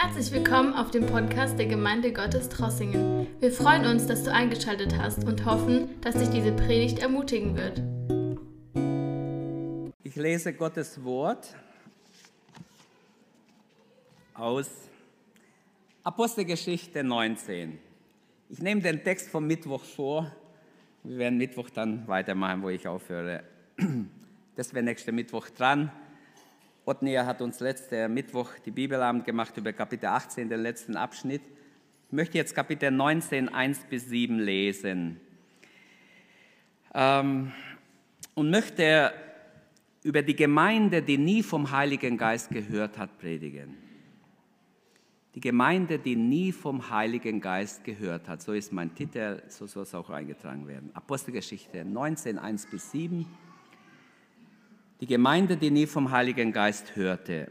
Herzlich willkommen auf dem Podcast der Gemeinde Gottes Trossingen. Wir freuen uns, dass du eingeschaltet hast und hoffen, dass dich diese Predigt ermutigen wird. Ich lese Gottes Wort aus Apostelgeschichte 19. Ich nehme den Text vom Mittwoch vor. Wir werden Mittwoch dann weitermachen, wo ich aufhöre. Das wäre nächste Mittwoch dran. Otnier hat uns letzte Mittwoch die Bibelabend gemacht über Kapitel 18, den letzten Abschnitt. Ich möchte jetzt Kapitel 19, 1 bis 7 lesen. Ähm, und möchte über die Gemeinde, die nie vom Heiligen Geist gehört hat, predigen. Die Gemeinde, die nie vom Heiligen Geist gehört hat. So ist mein Titel, so soll es auch eingetragen werden. Apostelgeschichte 19, 1 bis 7 die Gemeinde, die nie vom Heiligen Geist hörte.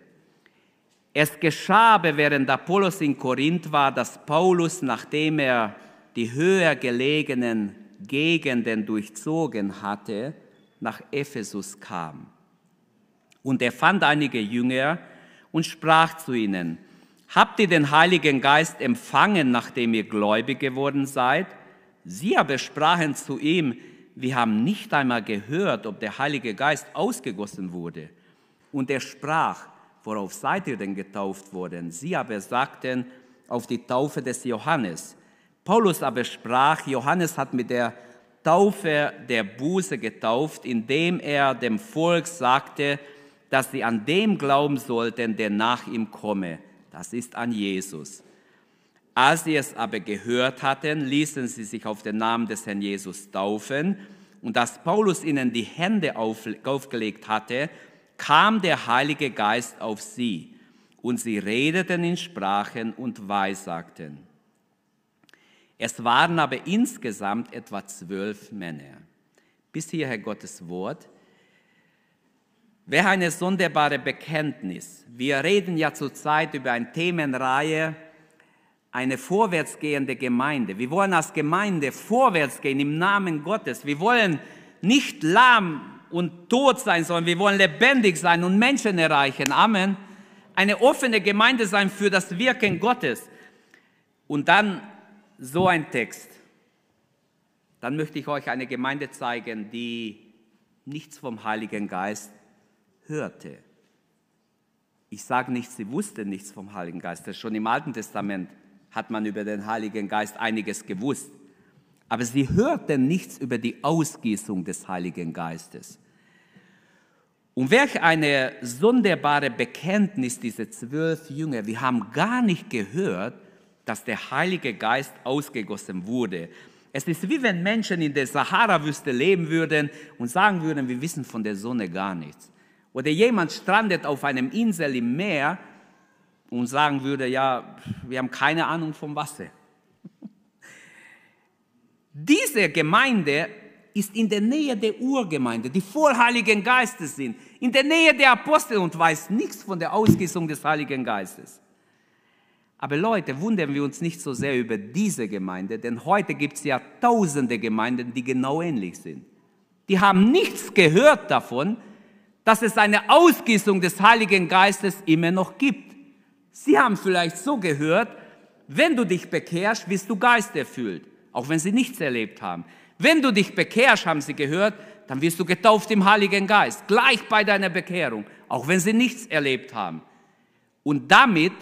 Es geschah aber, während Apollos in Korinth war, dass Paulus, nachdem er die höher gelegenen Gegenden durchzogen hatte, nach Ephesus kam. Und er fand einige Jünger und sprach zu ihnen, Habt ihr den Heiligen Geist empfangen, nachdem ihr gläubig geworden seid? Sie aber sprachen zu ihm, wir haben nicht einmal gehört, ob der Heilige Geist ausgegossen wurde. Und er sprach, worauf seid ihr denn getauft worden? Sie aber sagten, auf die Taufe des Johannes. Paulus aber sprach, Johannes hat mit der Taufe der Buße getauft, indem er dem Volk sagte, dass sie an dem glauben sollten, der nach ihm komme. Das ist an Jesus. Als sie es aber gehört hatten, ließen sie sich auf den Namen des Herrn Jesus taufen. Und als Paulus ihnen die Hände aufgelegt hatte, kam der Heilige Geist auf sie. Und sie redeten in Sprachen und weissagten. Es waren aber insgesamt etwa zwölf Männer. Bis hierher Gottes Wort. Wäre eine sonderbare Bekenntnis. Wir reden ja zurzeit über eine Themenreihe, eine vorwärtsgehende Gemeinde. Wir wollen als Gemeinde vorwärts gehen im Namen Gottes. Wir wollen nicht lahm und tot sein, sondern wir wollen lebendig sein und Menschen erreichen. Amen. Eine offene Gemeinde sein für das Wirken Gottes. Und dann so ein Text. Dann möchte ich euch eine Gemeinde zeigen, die nichts vom Heiligen Geist hörte. Ich sage nicht, sie wusste nichts vom Heiligen Geist. Das ist schon im Alten Testament hat man über den Heiligen Geist einiges gewusst. Aber sie hörten nichts über die Ausgießung des Heiligen Geistes. Und welch eine sonderbare Bekenntnis diese zwölf Jünger. Wir haben gar nicht gehört, dass der Heilige Geist ausgegossen wurde. Es ist wie wenn Menschen in der Sahara-Wüste leben würden und sagen würden, wir wissen von der Sonne gar nichts. Oder jemand strandet auf einem Insel im Meer und sagen würde, ja, wir haben keine Ahnung vom Wasser. Diese Gemeinde ist in der Nähe der Urgemeinde, die voll Heiligen Geistes sind, in der Nähe der Apostel und weiß nichts von der Ausgießung des Heiligen Geistes. Aber Leute, wundern wir uns nicht so sehr über diese Gemeinde, denn heute gibt es ja tausende Gemeinden, die genau ähnlich sind. Die haben nichts gehört davon, dass es eine Ausgießung des Heiligen Geistes immer noch gibt. Sie haben vielleicht so gehört, wenn du dich bekehrst, wirst du geisterfüllt, auch wenn sie nichts erlebt haben. Wenn du dich bekehrst, haben sie gehört, dann wirst du getauft im Heiligen Geist, gleich bei deiner Bekehrung, auch wenn sie nichts erlebt haben. Und damit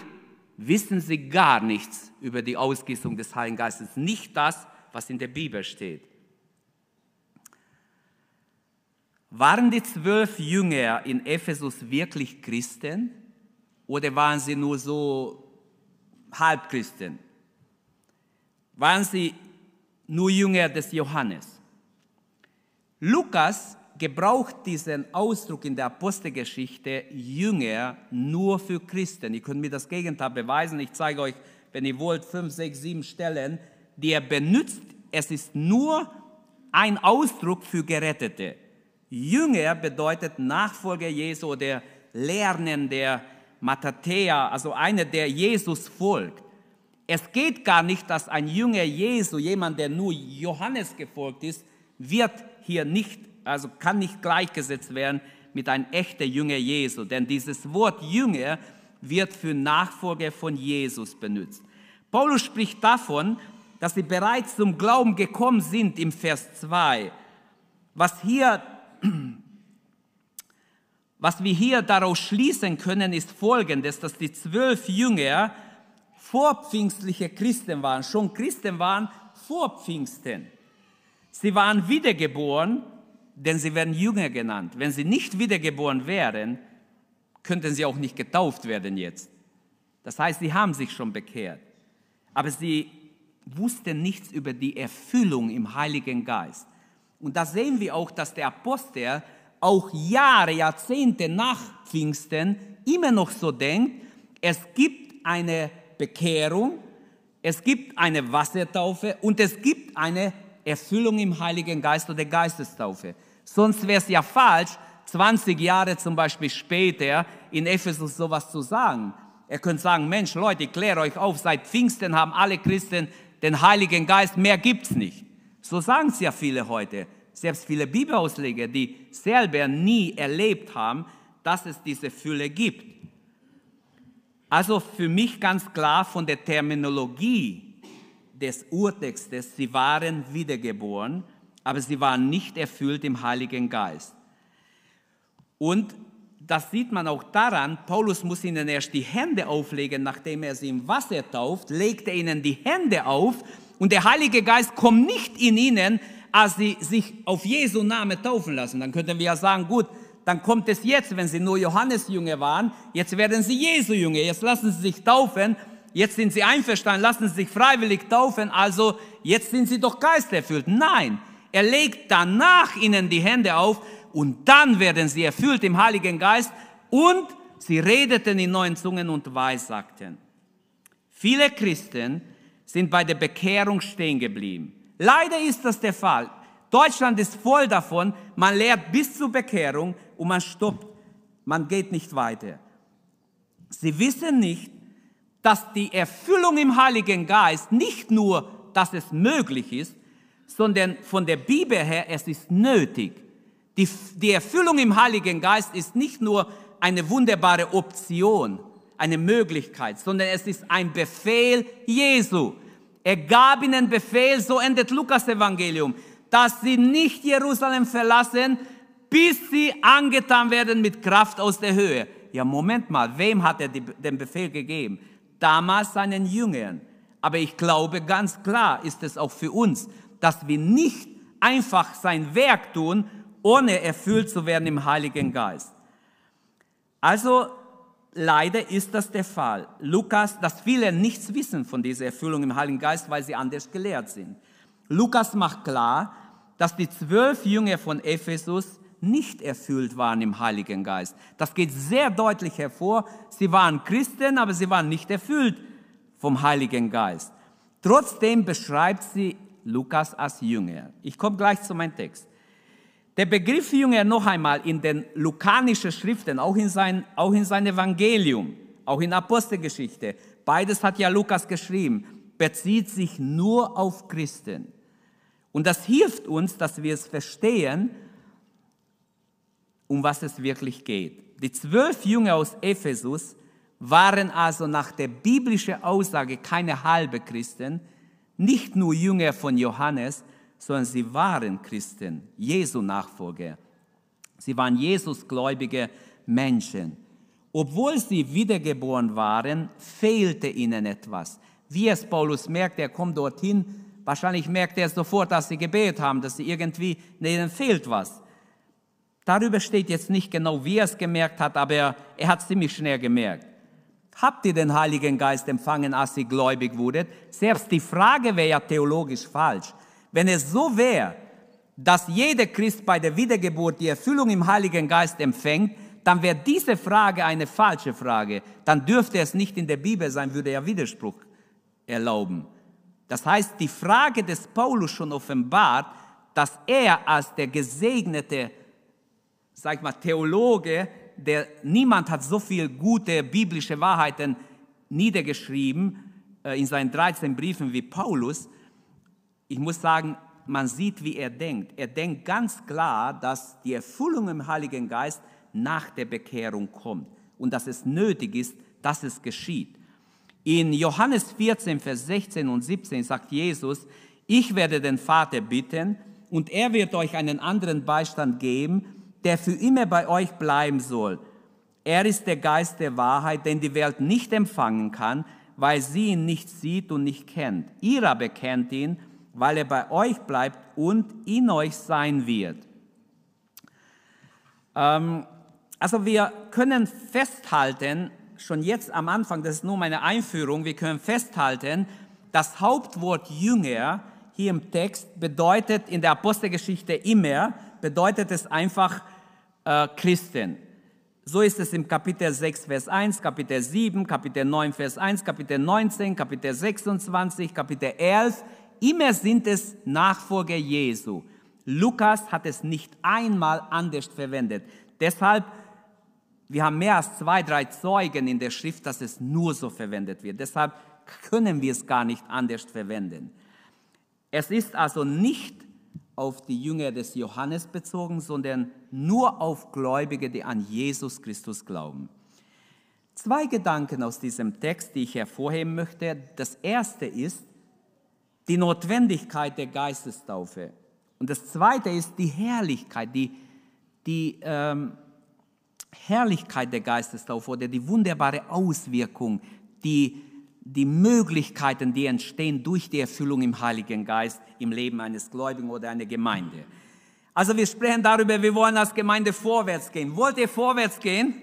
wissen sie gar nichts über die Ausgießung des Heiligen Geistes, nicht das, was in der Bibel steht. Waren die zwölf Jünger in Ephesus wirklich Christen oder waren sie nur so Halbchristen? Waren sie nur Jünger des Johannes? Lukas gebraucht diesen Ausdruck in der Apostelgeschichte Jünger nur für Christen. Ihr könnt mir das Gegenteil beweisen. Ich zeige euch, wenn ihr wollt, fünf, sechs, sieben Stellen, die er benutzt. Es ist nur ein Ausdruck für Gerettete. Jünger bedeutet Nachfolger Jesu oder Lernen der Matathea, also einer, der Jesus folgt. Es geht gar nicht, dass ein Jünger Jesu, jemand, der nur Johannes gefolgt ist, wird hier nicht, also kann nicht gleichgesetzt werden mit einem echten Jünger Jesu. Denn dieses Wort Jünger wird für Nachfolge von Jesus benutzt. Paulus spricht davon, dass sie bereits zum Glauben gekommen sind im Vers 2. Was hier was wir hier daraus schließen können, ist folgendes, dass die zwölf Jünger vorpfingstliche Christen waren, schon Christen waren vor Pfingsten. Sie waren wiedergeboren, denn sie werden Jünger genannt. Wenn sie nicht wiedergeboren wären, könnten sie auch nicht getauft werden jetzt. Das heißt, sie haben sich schon bekehrt. Aber sie wussten nichts über die Erfüllung im Heiligen Geist. Und da sehen wir auch, dass der Apostel auch Jahre, Jahrzehnte nach Pfingsten immer noch so denkt, es gibt eine Bekehrung, es gibt eine Wassertaufe und es gibt eine Erfüllung im Heiligen Geist oder Geistestaufe. Sonst wäre es ja falsch, 20 Jahre zum Beispiel später in Ephesus sowas zu sagen. Er könnte sagen, Mensch, Leute, ich kläre euch auf, seit Pfingsten haben alle Christen den Heiligen Geist, mehr gibt's nicht. So sagen es ja viele heute. Selbst viele Bibelausleger, die selber nie erlebt haben, dass es diese Fülle gibt. Also für mich ganz klar von der Terminologie des Urtextes, sie waren wiedergeboren, aber sie waren nicht erfüllt im Heiligen Geist. Und das sieht man auch daran, Paulus muss ihnen erst die Hände auflegen, nachdem er sie im Wasser tauft, legt er ihnen die Hände auf und der Heilige Geist kommt nicht in ihnen, als sie sich auf Jesu Name taufen lassen. Dann könnten wir ja sagen, gut, dann kommt es jetzt, wenn sie nur Johannes Jünger waren, jetzt werden sie Jesu Jünger, jetzt lassen sie sich taufen, jetzt sind sie einverstanden, lassen sie sich freiwillig taufen, also jetzt sind sie doch geisterfüllt. Nein, er legt danach ihnen die Hände auf und dann werden sie erfüllt im Heiligen Geist und sie redeten in neuen Zungen und weissagten. Viele Christen sind bei der Bekehrung stehen geblieben. Leider ist das der Fall. Deutschland ist voll davon, man lehrt bis zur Bekehrung und man stoppt, man geht nicht weiter. Sie wissen nicht, dass die Erfüllung im Heiligen Geist nicht nur, dass es möglich ist, sondern von der Bibel her, es ist nötig. Die, die Erfüllung im Heiligen Geist ist nicht nur eine wunderbare Option, eine Möglichkeit, sondern es ist ein Befehl Jesu. Er gab ihnen Befehl, so endet Lukas Evangelium, dass sie nicht Jerusalem verlassen, bis sie angetan werden mit Kraft aus der Höhe. Ja, Moment mal, wem hat er den Befehl gegeben? Damals seinen Jüngern. Aber ich glaube, ganz klar ist es auch für uns, dass wir nicht einfach sein Werk tun, ohne erfüllt zu werden im Heiligen Geist. Also leider ist das der Fall. Lukas, dass viele nichts wissen von dieser Erfüllung im Heiligen Geist, weil sie anders gelehrt sind. Lukas macht klar, dass die zwölf Jünger von Ephesus nicht erfüllt waren im Heiligen Geist. Das geht sehr deutlich hervor. Sie waren Christen, aber sie waren nicht erfüllt vom Heiligen Geist. Trotzdem beschreibt sie Lukas als Jünger. Ich komme gleich zu meinem Text. Der Begriff Jünger noch einmal in den lukanischen Schriften, auch in sein, auch in sein Evangelium, auch in Apostelgeschichte, beides hat ja Lukas geschrieben, bezieht sich nur auf Christen. Und das hilft uns, dass wir es verstehen, um was es wirklich geht. Die zwölf Jünger aus Ephesus waren also nach der biblischen Aussage keine halbe Christen, nicht nur Jünger von Johannes, sondern sie waren Christen, Jesu Nachfolger. Sie waren Jesusgläubige Menschen. Obwohl sie wiedergeboren waren, fehlte ihnen etwas. Wie es Paulus merkt, er kommt dorthin, wahrscheinlich merkt er sofort, dass sie gebetet haben, dass sie irgendwie, ihnen fehlt was. Darüber steht jetzt nicht genau, wie er es gemerkt hat, aber er, er hat es ziemlich schnell gemerkt. Habt ihr den Heiligen Geist empfangen, als ihr gläubig wurdet? Selbst die Frage wäre ja theologisch falsch. Wenn es so wäre, dass jeder Christ bei der Wiedergeburt die Erfüllung im Heiligen Geist empfängt, dann wäre diese Frage eine falsche Frage. Dann dürfte es nicht in der Bibel sein, würde er Widerspruch erlauben. Das heißt, die Frage des Paulus schon offenbart, dass er als der gesegnete, sag ich mal, Theologe, der niemand hat so viel gute biblische Wahrheiten niedergeschrieben äh, in seinen 13 Briefen wie Paulus, ich muss sagen, man sieht, wie er denkt. Er denkt ganz klar, dass die Erfüllung im Heiligen Geist nach der Bekehrung kommt und dass es nötig ist, dass es geschieht. In Johannes 14, Vers 16 und 17 sagt Jesus, ich werde den Vater bitten und er wird euch einen anderen Beistand geben, der für immer bei euch bleiben soll. Er ist der Geist der Wahrheit, den die Welt nicht empfangen kann, weil sie ihn nicht sieht und nicht kennt. Ihr aber kennt ihn, weil er bei euch bleibt und in euch sein wird. Ähm, also wir können festhalten, schon jetzt am Anfang, das ist nur meine Einführung, wir können festhalten, das Hauptwort Jünger hier im Text bedeutet in der Apostelgeschichte immer, bedeutet es einfach äh, Christen. So ist es im Kapitel 6, Vers 1, Kapitel 7, Kapitel 9, Vers 1, Kapitel 19, Kapitel 26, Kapitel 11. Immer sind es Nachfolger Jesu. Lukas hat es nicht einmal anders verwendet. Deshalb, wir haben mehr als zwei, drei Zeugen in der Schrift, dass es nur so verwendet wird. Deshalb können wir es gar nicht anders verwenden. Es ist also nicht auf die Jünger des Johannes bezogen, sondern nur auf Gläubige, die an Jesus Christus glauben. Zwei Gedanken aus diesem Text, die ich hervorheben möchte. Das erste ist die Notwendigkeit der Geistestaufe. Und das zweite ist die Herrlichkeit, die, die ähm, Herrlichkeit der Geistestaufe oder die wunderbare Auswirkung, die die Möglichkeiten, die entstehen durch die Erfüllung im Heiligen Geist im Leben eines Gläubigen oder einer Gemeinde. Also wir sprechen darüber, wir wollen als Gemeinde vorwärts gehen. Wollt ihr vorwärts gehen?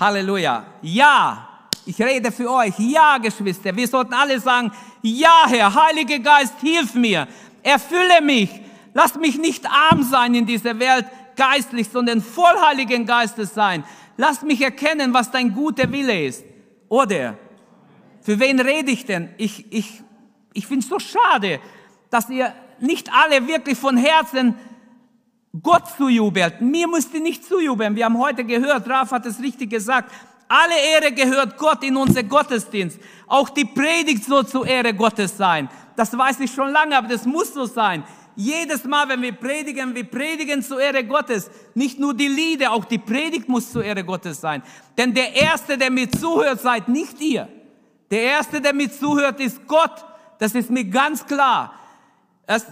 Halleluja. Ja, ich rede für euch. Ja, Geschwister, wir sollten alle sagen, ja, Herr, Heiliger Geist, hilf mir, erfülle mich. Lass mich nicht arm sein in dieser Welt geistlich, sondern voll Heiligen Geistes sein. Lass mich erkennen, was dein guter Wille ist. Oder für wen rede ich denn? Ich, ich, ich finde es so schade, dass ihr nicht alle wirklich von Herzen Gott zujubelt. Mir müsst ihr nicht zujubeln. Wir haben heute gehört, Raf hat es richtig gesagt. Alle Ehre gehört Gott in unser Gottesdienst. Auch die Predigt soll zur Ehre Gottes sein. Das weiß ich schon lange, aber das muss so sein. Jedes Mal, wenn wir predigen, wir predigen zur Ehre Gottes. Nicht nur die Lieder, auch die Predigt muss zur Ehre Gottes sein. Denn der Erste, der mir zuhört, seid nicht ihr. Der Erste, der mir zuhört, ist Gott. Das ist mir ganz klar. Das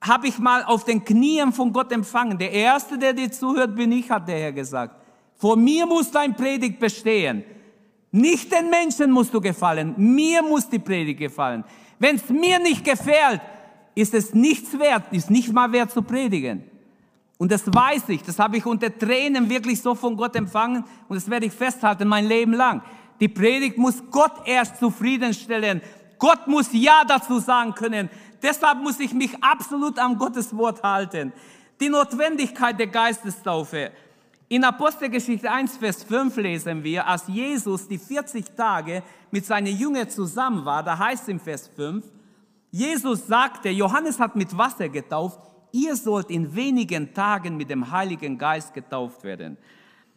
habe ich mal auf den Knien von Gott empfangen. Der Erste, der dir zuhört, bin ich, hat der Herr gesagt. Vor mir muss dein Predigt bestehen. Nicht den Menschen musst du gefallen, mir muss die Predigt gefallen. Wenn es mir nicht gefällt, ist es nichts wert, ist nicht mal wert zu predigen. Und das weiß ich, das habe ich unter Tränen wirklich so von Gott empfangen und das werde ich festhalten mein Leben lang. Die Predigt muss Gott erst zufriedenstellen. Gott muss Ja dazu sagen können. Deshalb muss ich mich absolut an Gottes Wort halten. Die Notwendigkeit der Geistestaufe. In Apostelgeschichte 1, Vers 5 lesen wir, als Jesus die 40 Tage mit seinen Jüngern zusammen war, da heißt es im Vers 5, Jesus sagte, Johannes hat mit Wasser getauft, ihr sollt in wenigen Tagen mit dem Heiligen Geist getauft werden.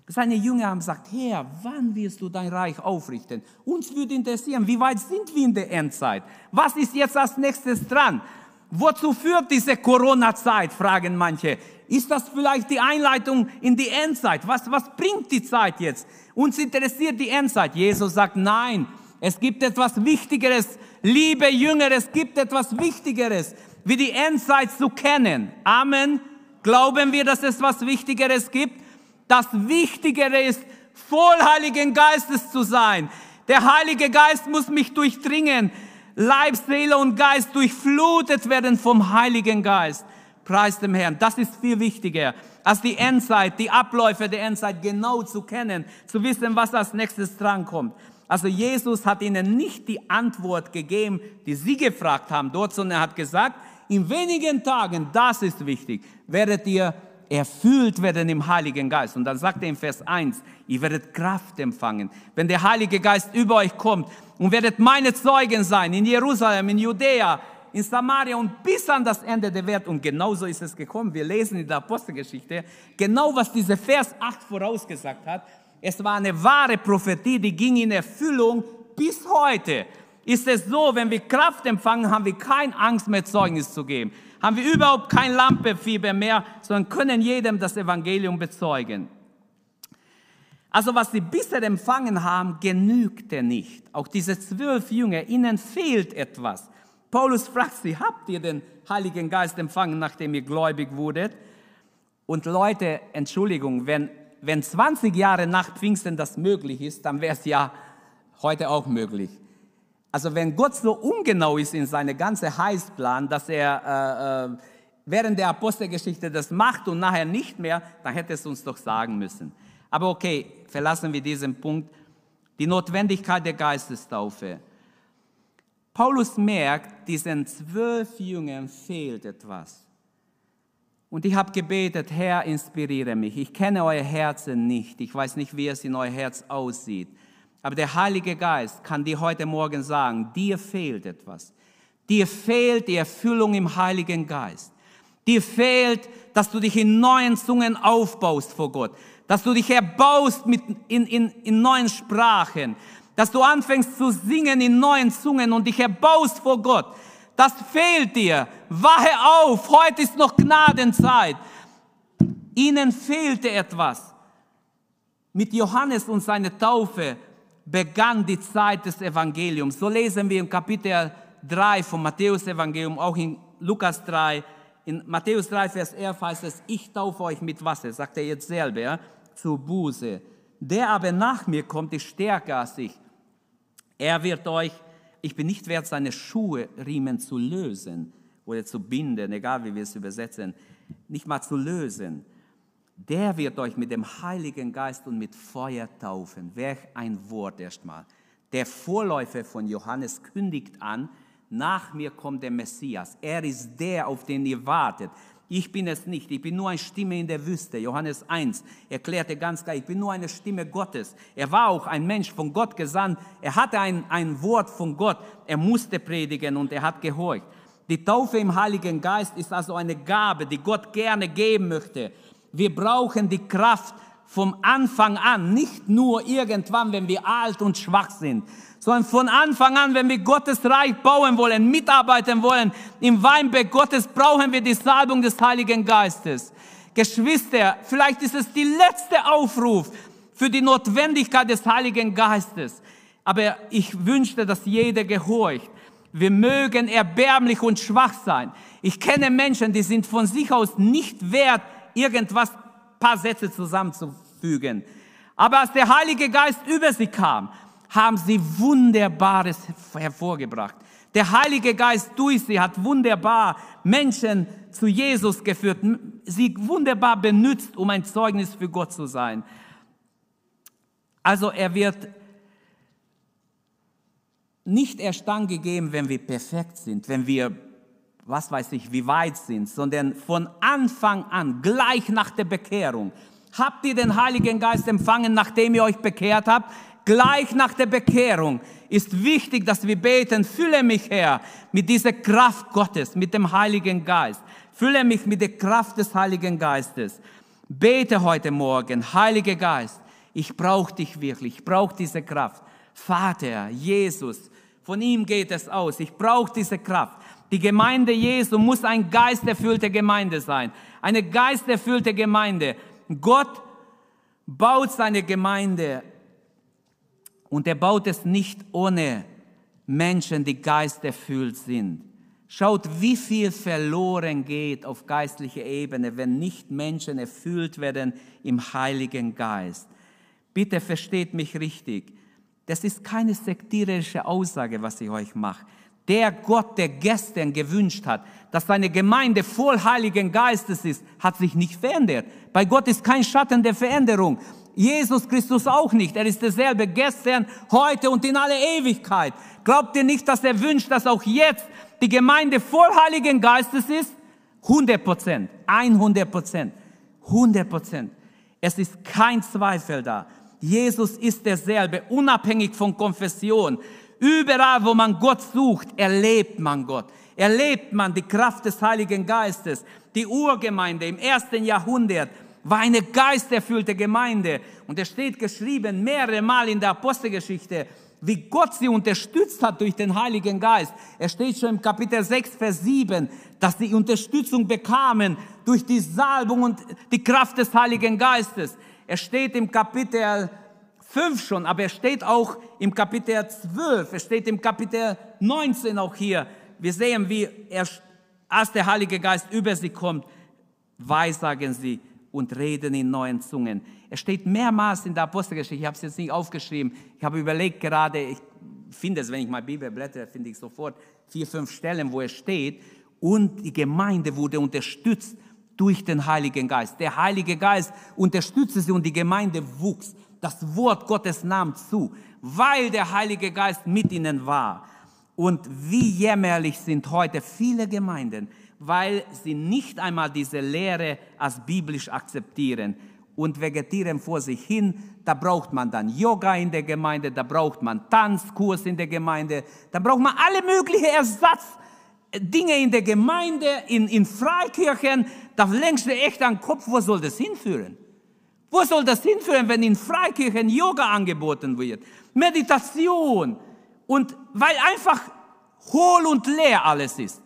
Seine Jünger haben gesagt, Herr, wann wirst du dein Reich aufrichten? Uns würde interessieren, wie weit sind wir in der Endzeit? Was ist jetzt als nächstes dran? Wozu führt diese Corona-Zeit, fragen manche. Ist das vielleicht die Einleitung in die Endzeit? Was, was bringt die Zeit jetzt? Uns interessiert die Endzeit. Jesus sagt, nein, es gibt etwas Wichtigeres. Liebe Jünger, es gibt etwas Wichtigeres, wie die Endzeit zu kennen. Amen. Glauben wir, dass es was Wichtigeres gibt? Das Wichtigere ist, voll Heiligen Geistes zu sein. Der Heilige Geist muss mich durchdringen. Leib, Seele und Geist durchflutet werden vom Heiligen Geist. Preis dem Herrn. Das ist viel wichtiger, als die Endzeit, die Abläufe der Endzeit genau zu kennen, zu wissen, was als nächstes drankommt. Also Jesus hat ihnen nicht die Antwort gegeben, die sie gefragt haben dort, sondern er hat gesagt, in wenigen Tagen, das ist wichtig, werdet ihr erfüllt werden im Heiligen Geist. Und dann sagt er in Vers 1, ihr werdet Kraft empfangen, wenn der Heilige Geist über euch kommt und werdet meine Zeugen sein in Jerusalem, in Judäa, in Samaria und bis an das Ende der Welt. Und genauso ist es gekommen. Wir lesen in der Apostelgeschichte genau, was dieser Vers 8 vorausgesagt hat. Es war eine wahre Prophetie, die ging in Erfüllung bis heute. Ist es so, wenn wir Kraft empfangen, haben wir keine Angst mehr Zeugnis zu geben haben wir überhaupt kein Lampefieber mehr, sondern können jedem das Evangelium bezeugen. Also was sie bisher empfangen haben, genügte nicht. Auch diese zwölf Jünger, ihnen fehlt etwas. Paulus fragt sie, habt ihr den Heiligen Geist empfangen, nachdem ihr gläubig wurdet? Und Leute, Entschuldigung, wenn, wenn 20 Jahre nach Pfingsten das möglich ist, dann wäre es ja heute auch möglich. Also wenn Gott so ungenau ist in seine ganze Heilsplan, dass er äh, äh, während der Apostelgeschichte das macht und nachher nicht mehr, dann hätte es uns doch sagen müssen. Aber okay, verlassen wir diesen Punkt. Die Notwendigkeit der Geistestaufe. Paulus merkt, diesen zwölf Jüngern fehlt etwas. Und ich habe gebetet, Herr, inspiriere mich. Ich kenne euer Herzen nicht. Ich weiß nicht, wie es in euer Herz aussieht. Aber der Heilige Geist kann dir heute Morgen sagen, dir fehlt etwas. Dir fehlt die Erfüllung im Heiligen Geist. Dir fehlt, dass du dich in neuen Zungen aufbaust vor Gott. Dass du dich erbaust mit, in, in, in neuen Sprachen. Dass du anfängst zu singen in neuen Zungen und dich erbaust vor Gott das fehlt dir. Wache auf, heute ist noch Gnadenzeit. Ihnen fehlte etwas. Mit Johannes und seiner Taufe begann die Zeit des Evangeliums. So lesen wir im Kapitel 3 vom Matthäus-Evangelium, auch in Lukas 3. In Matthäus 3, Vers 11 heißt es, ich taufe euch mit Wasser, sagt er jetzt selber, zur Buße. Der aber nach mir kommt, ist stärker als ich. Er wird euch ich bin nicht wert, seine Schuhe, Riemen zu lösen oder zu binden, egal wie wir es übersetzen, nicht mal zu lösen. Der wird euch mit dem Heiligen Geist und mit Feuer taufen. Welch ein Wort erstmal. Der Vorläufer von Johannes kündigt an, nach mir kommt der Messias. Er ist der, auf den ihr wartet. Ich bin es nicht, ich bin nur eine Stimme in der Wüste. Johannes 1 erklärte ganz klar, ich bin nur eine Stimme Gottes. Er war auch ein Mensch von Gott gesandt. Er hatte ein, ein Wort von Gott. Er musste predigen und er hat gehorcht. Die Taufe im Heiligen Geist ist also eine Gabe, die Gott gerne geben möchte. Wir brauchen die Kraft vom Anfang an, nicht nur irgendwann, wenn wir alt und schwach sind, sondern von Anfang an, wenn wir Gottes Reich bauen wollen, mitarbeiten wollen, im Weinberg Gottes brauchen wir die Salbung des Heiligen Geistes. Geschwister, vielleicht ist es die letzte Aufruf für die Notwendigkeit des Heiligen Geistes. Aber ich wünschte, dass jeder gehorcht. Wir mögen erbärmlich und schwach sein. Ich kenne Menschen, die sind von sich aus nicht wert, irgendwas, paar Sätze zusammenzufügen. Aber als der Heilige Geist über sie kam, haben sie Wunderbares hervorgebracht. Der Heilige Geist durch sie hat wunderbar Menschen zu Jesus geführt, sie wunderbar benutzt, um ein Zeugnis für Gott zu sein. Also er wird nicht erst dann gegeben, wenn wir perfekt sind, wenn wir, was weiß ich, wie weit sind, sondern von Anfang an, gleich nach der Bekehrung. Habt ihr den Heiligen Geist empfangen, nachdem ihr euch bekehrt habt? gleich nach der Bekehrung ist wichtig, dass wir beten, fülle mich Herr mit dieser Kraft Gottes, mit dem Heiligen Geist. Fülle mich mit der Kraft des Heiligen Geistes. Bete heute Morgen, Heiliger Geist, ich brauche dich wirklich, ich brauche diese Kraft. Vater, Jesus, von ihm geht es aus. Ich brauche diese Kraft. Die Gemeinde Jesu muss ein geisterfüllte Gemeinde sein. Eine geisterfüllte Gemeinde. Gott baut seine Gemeinde und er baut es nicht ohne Menschen, die geisterfüllt sind. Schaut, wie viel verloren geht auf geistlicher Ebene, wenn nicht Menschen erfüllt werden im Heiligen Geist. Bitte versteht mich richtig. Das ist keine sektierische Aussage, was ich euch mache. Der Gott, der gestern gewünscht hat, dass seine Gemeinde voll Heiligen Geistes ist, hat sich nicht verändert. Bei Gott ist kein Schatten der Veränderung. Jesus Christus auch nicht. Er ist derselbe gestern, heute und in alle Ewigkeit. Glaubt ihr nicht, dass er wünscht, dass auch jetzt die Gemeinde voll Heiligen Geistes ist? 100 Prozent, 100 Prozent, 100 Prozent. Es ist kein Zweifel da. Jesus ist derselbe, unabhängig von Konfession. Überall, wo man Gott sucht, erlebt man Gott. Erlebt man die Kraft des Heiligen Geistes. Die Urgemeinde im ersten Jahrhundert war eine geisterfüllte Gemeinde. Und es steht geschrieben mehrere Mal in der Apostelgeschichte, wie Gott sie unterstützt hat durch den Heiligen Geist. Es steht schon im Kapitel 6, Vers 7, dass sie Unterstützung bekamen durch die Salbung und die Kraft des Heiligen Geistes. Er steht im Kapitel 5 schon, aber er steht auch im Kapitel 12, er steht im Kapitel 19 auch hier. Wir sehen, wie er, als der Heilige Geist über sie kommt, weissagen sie und reden in neuen Zungen. Er steht mehrmals in der Apostelgeschichte, ich habe es jetzt nicht aufgeschrieben, ich habe überlegt gerade, ich finde es, wenn ich mal Bibel blätter, finde ich sofort vier, fünf Stellen, wo er steht. Und die Gemeinde wurde unterstützt durch den Heiligen Geist. Der Heilige Geist unterstützte sie und die Gemeinde wuchs. Das Wort Gottes nahm zu, weil der Heilige Geist mit ihnen war. Und wie jämmerlich sind heute viele Gemeinden, weil sie nicht einmal diese Lehre als biblisch akzeptieren und vegetieren vor sich hin. Da braucht man dann Yoga in der Gemeinde, da braucht man Tanzkurs in der Gemeinde, da braucht man alle möglichen Ersatzdinge in der Gemeinde, in, in Freikirchen. Da lenkst du echt an den Kopf, wo soll das hinführen? Wo soll das hinführen, wenn in Freikirchen Yoga angeboten wird? Meditation. Und weil einfach hohl und leer alles ist.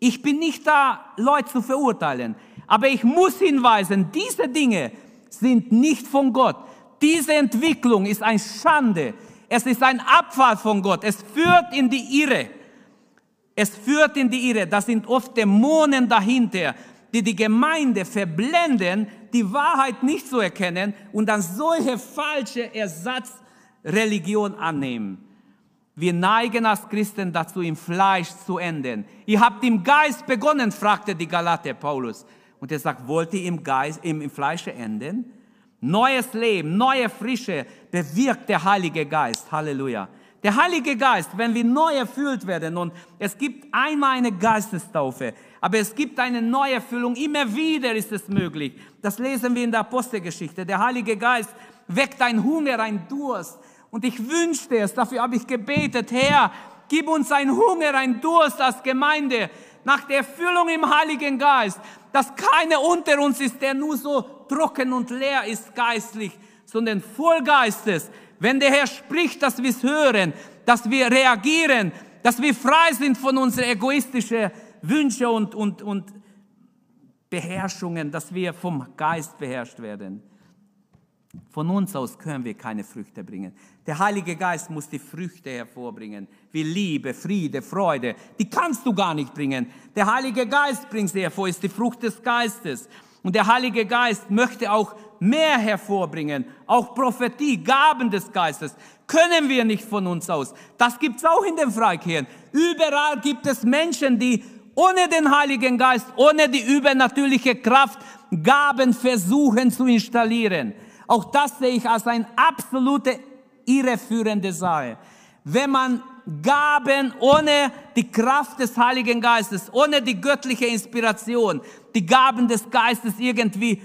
Ich bin nicht da, Leute zu verurteilen, aber ich muss hinweisen, diese Dinge sind nicht von Gott. Diese Entwicklung ist ein Schande. Es ist ein Abfall von Gott. Es führt in die Irre. Es führt in die Irre. Da sind oft Dämonen dahinter, die die Gemeinde verblenden, die Wahrheit nicht zu erkennen und dann solche falsche Ersatzreligion annehmen. Wir neigen als Christen dazu, im Fleisch zu enden. Ihr habt im Geist begonnen, fragte die Galater Paulus. Und er sagt, wollt ihr im Geist, im, im Fleische enden? Neues Leben, neue Frische bewirkt der Heilige Geist. Halleluja. Der Heilige Geist, wenn wir neu erfüllt werden, und es gibt einmal eine Geistestaufe, aber es gibt eine Neuerfüllung, immer wieder ist es möglich. Das lesen wir in der Apostelgeschichte. Der Heilige Geist weckt ein Hunger, ein Durst. Und ich wünschte es, dafür habe ich gebetet, Herr, gib uns ein Hunger, ein Durst als Gemeinde nach der Erfüllung im Heiligen Geist, dass keiner unter uns ist, der nur so trocken und leer ist geistlich, sondern voll Geistes. Wenn der Herr spricht, dass wir es hören, dass wir reagieren, dass wir frei sind von unseren egoistischen Wünschen und, und, und Beherrschungen, dass wir vom Geist beherrscht werden. Von uns aus können wir keine Früchte bringen. Der Heilige Geist muss die Früchte hervorbringen, wie Liebe, Friede, Freude. Die kannst du gar nicht bringen. Der Heilige Geist bringt sie hervor, ist die Frucht des Geistes. Und der Heilige Geist möchte auch mehr hervorbringen, auch Prophetie, Gaben des Geistes. Können wir nicht von uns aus. Das gibt's auch in den Freikirchen. Überall gibt es Menschen, die ohne den Heiligen Geist, ohne die übernatürliche Kraft Gaben versuchen zu installieren. Auch das sehe ich als eine absolute irreführende Sache. Wenn man Gaben ohne die Kraft des Heiligen Geistes, ohne die göttliche Inspiration, die Gaben des Geistes irgendwie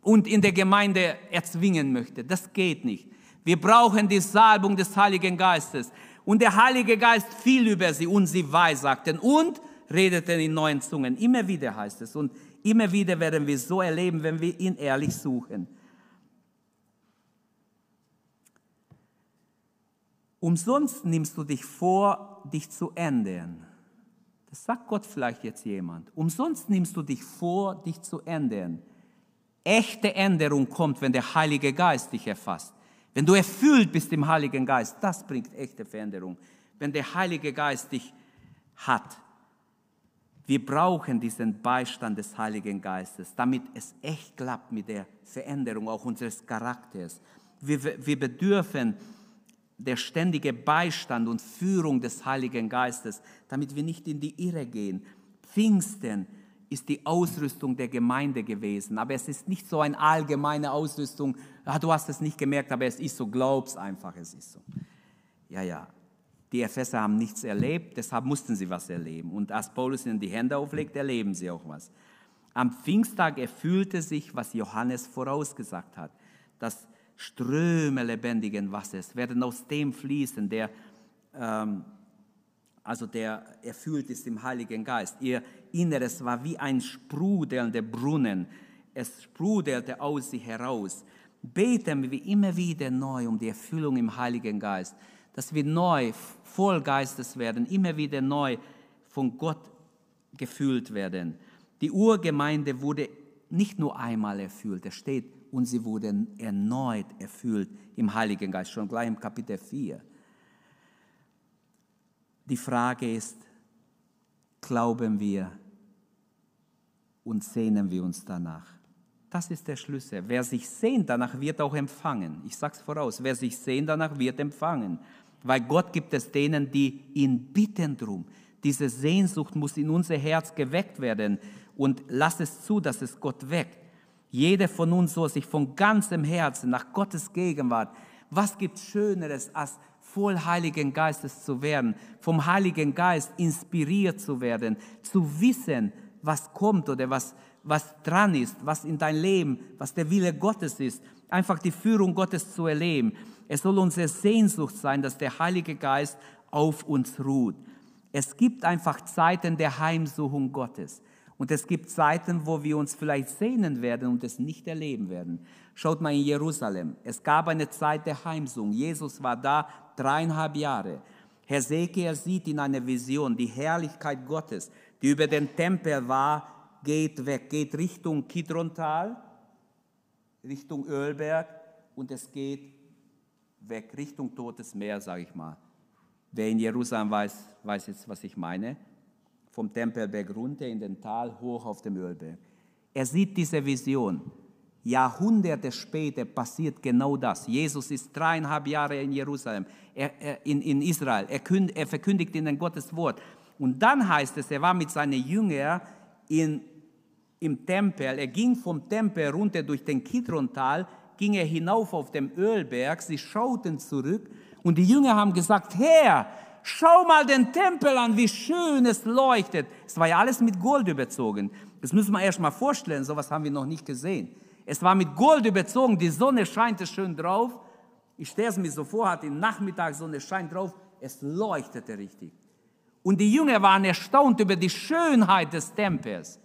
und in der Gemeinde erzwingen möchte. Das geht nicht. Wir brauchen die Salbung des Heiligen Geistes. Und der Heilige Geist fiel über sie und sie weissagten und redeten in neuen Zungen. Immer wieder heißt es. Und immer wieder werden wir so erleben, wenn wir ihn ehrlich suchen. Umsonst nimmst du dich vor, dich zu ändern. Das sagt Gott vielleicht jetzt jemand. Umsonst nimmst du dich vor, dich zu ändern. Echte Änderung kommt, wenn der Heilige Geist dich erfasst. Wenn du erfüllt bist im Heiligen Geist, das bringt echte Veränderung. Wenn der Heilige Geist dich hat. Wir brauchen diesen Beistand des Heiligen Geistes, damit es echt klappt mit der Veränderung auch unseres Charakters. Wir, wir bedürfen der ständige Beistand und Führung des Heiligen Geistes, damit wir nicht in die Irre gehen. Pfingsten ist die Ausrüstung der Gemeinde gewesen, aber es ist nicht so eine allgemeine Ausrüstung, ah, du hast es nicht gemerkt, aber es ist so, glaub's einfach, es ist so. Ja, ja, die Epheser haben nichts erlebt, deshalb mussten sie was erleben. Und als Paulus ihnen die Hände auflegt, erleben sie auch was. Am Pfingsttag erfüllte sich, was Johannes vorausgesagt hat, dass Ströme lebendigen Wassers werden aus dem fließen, der, ähm, also der erfüllt ist im Heiligen Geist. Ihr Inneres war wie ein sprudelnder Brunnen. Es sprudelte aus sie heraus. Beten wir immer wieder neu um die Erfüllung im Heiligen Geist, dass wir neu voll Geistes werden, immer wieder neu von Gott gefüllt werden. Die Urgemeinde wurde nicht nur einmal erfüllt, es steht und sie wurden erneut erfüllt im Heiligen Geist, schon gleich im Kapitel 4. Die Frage ist, glauben wir und sehnen wir uns danach? Das ist der Schlüssel. Wer sich sehnt danach, wird auch empfangen. Ich sage es voraus, wer sich sehnt danach, wird empfangen. Weil Gott gibt es denen, die ihn bitten drum. Diese Sehnsucht muss in unser Herz geweckt werden und lass es zu, dass es Gott weckt. Jeder von uns soll sich von ganzem Herzen nach Gottes Gegenwart, was gibt Schöneres, als voll Heiligen Geistes zu werden, vom Heiligen Geist inspiriert zu werden, zu wissen, was kommt oder was, was dran ist, was in dein Leben, was der Wille Gottes ist, einfach die Führung Gottes zu erleben. Es soll unsere Sehnsucht sein, dass der Heilige Geist auf uns ruht. Es gibt einfach Zeiten der Heimsuchung Gottes. Und es gibt Zeiten, wo wir uns vielleicht sehnen werden und es nicht erleben werden. Schaut mal in Jerusalem. Es gab eine Zeit der Heimsuchung. Jesus war da dreieinhalb Jahre. Hesekiel sieht in einer Vision die Herrlichkeit Gottes, die über den Tempel war, geht weg, geht Richtung Kidrontal, Richtung Ölberg und es geht weg, Richtung Totes Meer, sage ich mal. Wer in Jerusalem weiß, weiß jetzt, was ich meine vom Tempelberg runter in den Tal hoch auf dem Ölberg. Er sieht diese Vision. Jahrhunderte später passiert genau das. Jesus ist dreieinhalb Jahre in Jerusalem, er, er, in, in Israel. Er, künd, er verkündigt ihnen Gottes Wort. Und dann heißt es, er war mit seinen Jüngern in, im Tempel. Er ging vom Tempel runter durch den Kidrontal, ging er hinauf auf dem Ölberg. Sie schauten zurück und die Jünger haben gesagt, Herr, Schau mal den Tempel an, wie schön es leuchtet. Es war ja alles mit Gold überzogen. Das müssen wir erst mal vorstellen, sowas haben wir noch nicht gesehen. Es war mit Gold überzogen, die Sonne scheint es schön drauf. Ich stelle es mir so vor, hat die Nachmittagssonne scheint drauf, es leuchtete richtig. Und die Jünger waren erstaunt über die Schönheit des Tempels.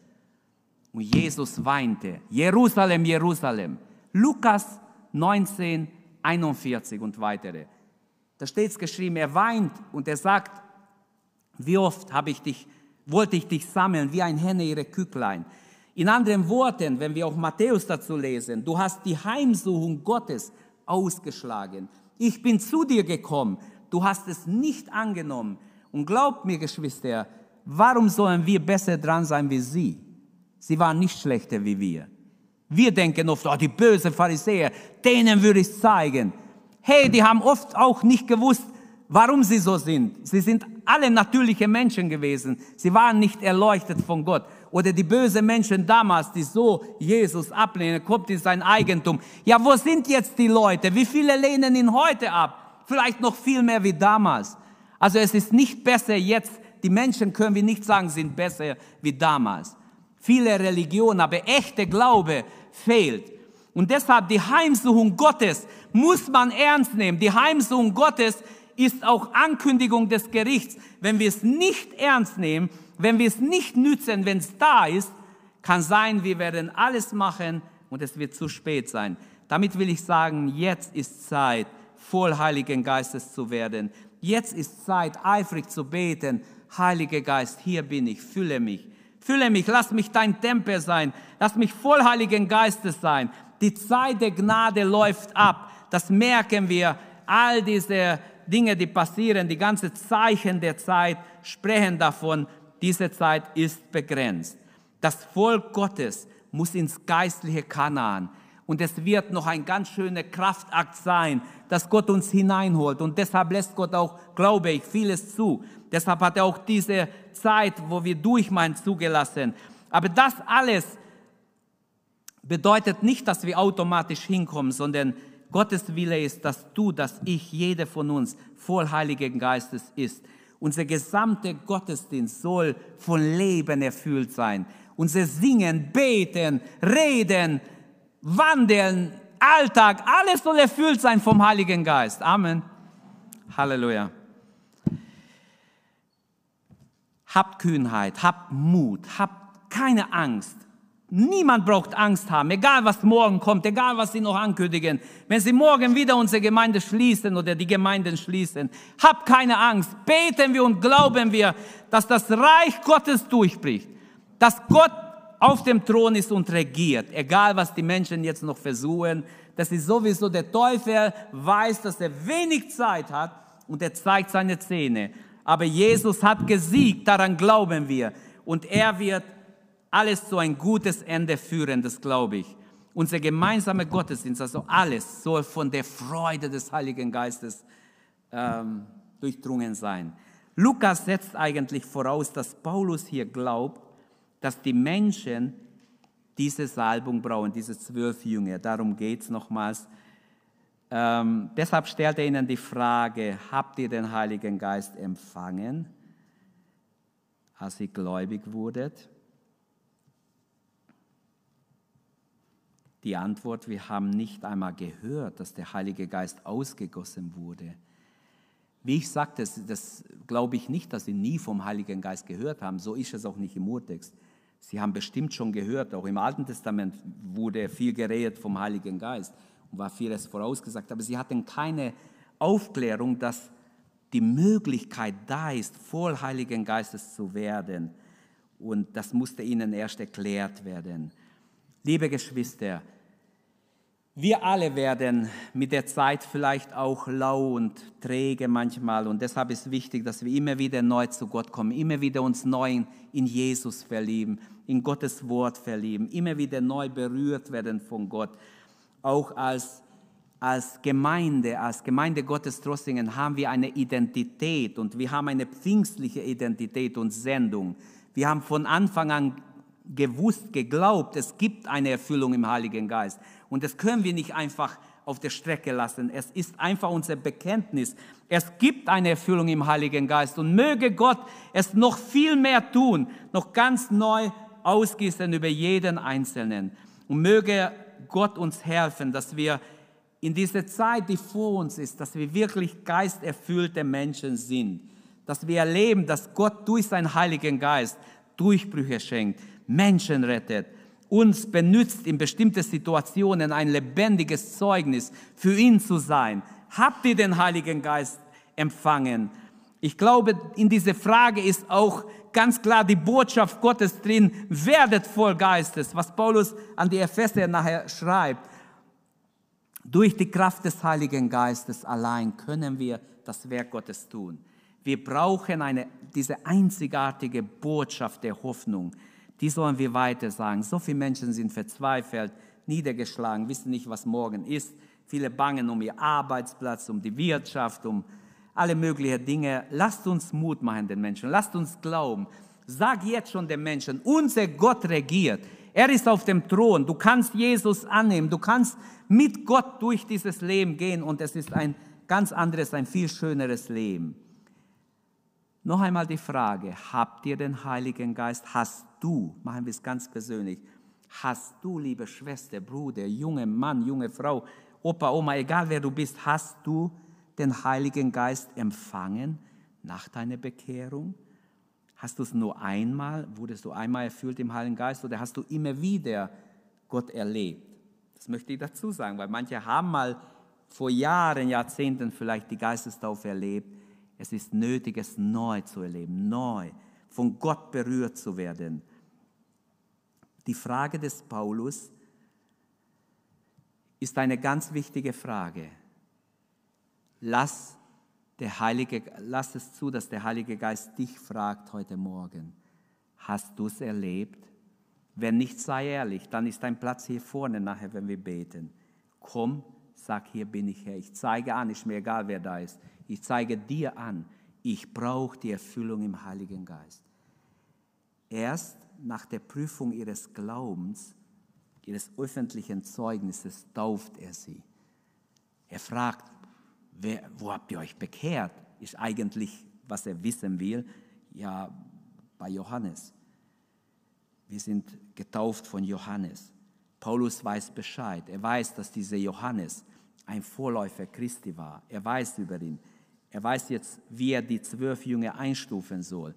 Und Jesus weinte, Jerusalem, Jerusalem. Lukas 19, 41 und weitere. Da steht es geschrieben, er weint und er sagt, wie oft habe ich dich, wollte ich dich sammeln, wie ein Henne ihre Kücklein. In anderen Worten, wenn wir auch Matthäus dazu lesen, du hast die Heimsuchung Gottes ausgeschlagen. Ich bin zu dir gekommen, du hast es nicht angenommen. Und glaubt mir, Geschwister, warum sollen wir besser dran sein wie sie? Sie waren nicht schlechter wie wir. Wir denken oft, oh, die bösen Pharisäer, denen würde ich zeigen. Hey, die haben oft auch nicht gewusst, warum sie so sind. Sie sind alle natürliche Menschen gewesen. Sie waren nicht erleuchtet von Gott. Oder die bösen Menschen damals, die so Jesus ablehnen, kommt in sein Eigentum. Ja, wo sind jetzt die Leute? Wie viele lehnen ihn heute ab? Vielleicht noch viel mehr wie damals. Also es ist nicht besser jetzt. Die Menschen können wir nicht sagen, sind besser wie damals. Viele Religionen, aber echte Glaube fehlt. Und deshalb die Heimsuchung Gottes muss man ernst nehmen. Die Heimsuchung Gottes ist auch Ankündigung des Gerichts. Wenn wir es nicht ernst nehmen, wenn wir es nicht nützen, wenn es da ist, kann sein, wir werden alles machen und es wird zu spät sein. Damit will ich sagen, jetzt ist Zeit, voll Heiligen Geistes zu werden. Jetzt ist Zeit, eifrig zu beten. Heiliger Geist, hier bin ich, fülle mich. Fülle mich, lass mich dein Tempel sein. Lass mich voll Heiligen Geistes sein. Die Zeit der Gnade läuft ab. Das merken wir. All diese Dinge, die passieren, die ganzen Zeichen der Zeit sprechen davon, diese Zeit ist begrenzt. Das Volk Gottes muss ins geistliche Kanaan. Und es wird noch ein ganz schöner Kraftakt sein, dass Gott uns hineinholt. Und deshalb lässt Gott auch, glaube ich, vieles zu. Deshalb hat er auch diese Zeit, wo wir durchmeinen, zugelassen. Aber das alles bedeutet nicht, dass wir automatisch hinkommen, sondern Gottes Wille ist, dass du, dass ich, jeder von uns voll Heiligen Geistes ist. Unser gesamter Gottesdienst soll von Leben erfüllt sein. Unser Singen, Beten, Reden, Wandeln, Alltag, alles soll erfüllt sein vom Heiligen Geist. Amen. Halleluja. Habt Kühnheit, habt Mut, habt keine Angst. Niemand braucht Angst haben, egal was morgen kommt, egal was sie noch ankündigen. Wenn sie morgen wieder unsere Gemeinde schließen oder die Gemeinden schließen, habt keine Angst. Beten wir und glauben wir, dass das Reich Gottes durchbricht, dass Gott auf dem Thron ist und regiert, egal was die Menschen jetzt noch versuchen. Das ist sowieso der Teufel weiß, dass er wenig Zeit hat und er zeigt seine Zähne. Aber Jesus hat gesiegt, daran glauben wir. Und er wird alles zu ein gutes Ende führen, das glaube ich. Unser gemeinsamer Gottesdienst, also alles, soll von der Freude des Heiligen Geistes ähm, durchdrungen sein. Lukas setzt eigentlich voraus, dass Paulus hier glaubt, dass die Menschen diese Salbung brauchen, diese zwölf Jünger. Darum geht es nochmals. Ähm, deshalb stellt er ihnen die Frage, habt ihr den Heiligen Geist empfangen, als ihr gläubig wurdet? Die Antwort, wir haben nicht einmal gehört, dass der Heilige Geist ausgegossen wurde. Wie ich sagte, das, das glaube ich nicht, dass sie nie vom Heiligen Geist gehört haben. So ist es auch nicht im Urtext. Sie haben bestimmt schon gehört, auch im Alten Testament wurde viel geredet vom Heiligen Geist und war vieles vorausgesagt, aber sie hatten keine Aufklärung, dass die Möglichkeit da ist, voll Heiligen Geistes zu werden. Und das musste ihnen erst erklärt werden. Liebe Geschwister, wir alle werden mit der Zeit vielleicht auch lau und träge manchmal und deshalb ist wichtig, dass wir immer wieder neu zu Gott kommen, immer wieder uns neu in Jesus verlieben, in Gottes Wort verlieben, immer wieder neu berührt werden von Gott. Auch als, als Gemeinde, als Gemeinde Gottes Trossingen haben wir eine Identität und wir haben eine pfingstliche Identität und Sendung. Wir haben von Anfang an gewusst, geglaubt, es gibt eine Erfüllung im Heiligen Geist. Und das können wir nicht einfach auf der Strecke lassen. Es ist einfach unser Bekenntnis. Es gibt eine Erfüllung im Heiligen Geist und möge Gott es noch viel mehr tun, noch ganz neu ausgießen über jeden Einzelnen. Und möge Gott uns helfen, dass wir in dieser Zeit, die vor uns ist, dass wir wirklich geisterfüllte Menschen sind. Dass wir erleben, dass Gott durch seinen Heiligen Geist Durchbrüche schenkt, Menschen rettet, uns benutzt in bestimmten Situationen ein lebendiges Zeugnis für ihn zu sein. Habt ihr den Heiligen Geist empfangen? Ich glaube, in dieser Frage ist auch ganz klar die Botschaft Gottes drin, werdet voll Geistes, was Paulus an die Epheser nachher schreibt. Durch die Kraft des Heiligen Geistes allein können wir das Werk Gottes tun. Wir brauchen eine, diese einzigartige Botschaft der Hoffnung, die sollen wir weiter sagen. So viele Menschen sind verzweifelt, niedergeschlagen, wissen nicht, was morgen ist. Viele bangen um ihr Arbeitsplatz, um die Wirtschaft, um alle möglichen Dinge. Lasst uns Mut machen den Menschen. Lasst uns glauben. Sag jetzt schon den Menschen, unser Gott regiert. Er ist auf dem Thron. Du kannst Jesus annehmen. Du kannst mit Gott durch dieses Leben gehen und es ist ein ganz anderes, ein viel schöneres Leben. Noch einmal die Frage, habt ihr den Heiligen Geist? Hast du, machen wir es ganz persönlich, hast du, liebe Schwester, Bruder, junge Mann, junge Frau, Opa, Oma, egal wer du bist, hast du den Heiligen Geist empfangen nach deiner Bekehrung? Hast du es nur einmal, wurdest du einmal erfüllt im Heiligen Geist oder hast du immer wieder Gott erlebt? Das möchte ich dazu sagen, weil manche haben mal vor Jahren, Jahrzehnten vielleicht die Geistestaufe erlebt es ist nötig, es neu zu erleben, neu von Gott berührt zu werden. Die Frage des Paulus ist eine ganz wichtige Frage. Lass, der Heilige, lass es zu, dass der Heilige Geist dich fragt heute Morgen. Hast du es erlebt? Wenn nicht, sei ehrlich, dann ist dein Platz hier vorne nachher, wenn wir beten. Komm, sag, hier bin ich Herr. Ich zeige an, ist mir egal, wer da ist. Ich zeige dir an, ich brauche die Erfüllung im Heiligen Geist. Erst nach der Prüfung ihres Glaubens, ihres öffentlichen Zeugnisses, tauft er sie. Er fragt, wer, wo habt ihr euch bekehrt? Ist eigentlich, was er wissen will, ja, bei Johannes. Wir sind getauft von Johannes. Paulus weiß Bescheid. Er weiß, dass dieser Johannes ein Vorläufer Christi war. Er weiß über ihn. Er weiß jetzt, wie er die zwölf Jünger einstufen soll.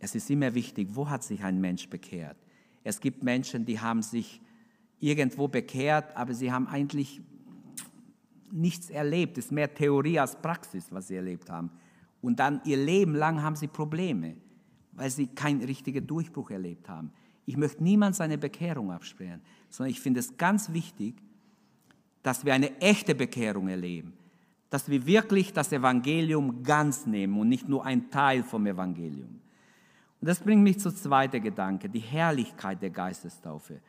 Es ist immer wichtig, wo hat sich ein Mensch bekehrt? Es gibt Menschen, die haben sich irgendwo bekehrt, aber sie haben eigentlich nichts erlebt. Es ist mehr Theorie als Praxis, was sie erlebt haben. Und dann ihr Leben lang haben sie Probleme, weil sie keinen richtigen Durchbruch erlebt haben. Ich möchte niemand seine Bekehrung absperren, sondern ich finde es ganz wichtig, dass wir eine echte Bekehrung erleben, dass wir wirklich das Evangelium ganz nehmen und nicht nur ein Teil vom Evangelium. Und das bringt mich zu zweiter Gedanke, die Herrlichkeit der Geistestaufe.